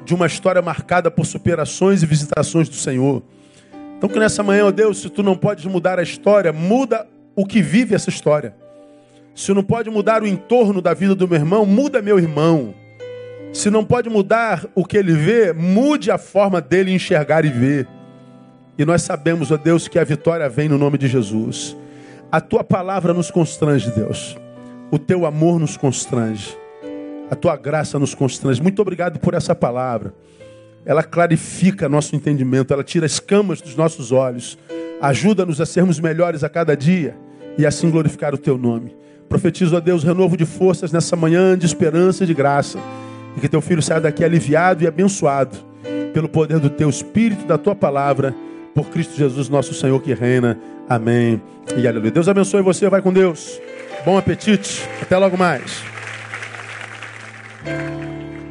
de uma história marcada por superações e visitações do Senhor. Então que nessa manhã, ó Deus, se tu não podes mudar a história, muda o que vive essa história. Se não pode mudar o entorno da vida do meu irmão, muda meu irmão. Se não pode mudar o que ele vê, mude a forma dele enxergar e ver. E nós sabemos, ó Deus, que a vitória vem no nome de Jesus. A tua palavra nos constrange, Deus. O teu amor nos constrange. A tua graça nos constrange. Muito obrigado por essa palavra. Ela clarifica nosso entendimento, ela tira escamas dos nossos olhos. Ajuda-nos a sermos melhores a cada dia e assim glorificar o teu nome. Profetizo a Deus renovo de forças nessa manhã de esperança e de graça. E que teu filho saia daqui aliviado e abençoado pelo poder do teu espírito, da tua palavra, por Cristo Jesus, nosso Senhor que reina. Amém. E aleluia. Deus abençoe você, vai com Deus. Bom apetite. Até logo mais. Thank you.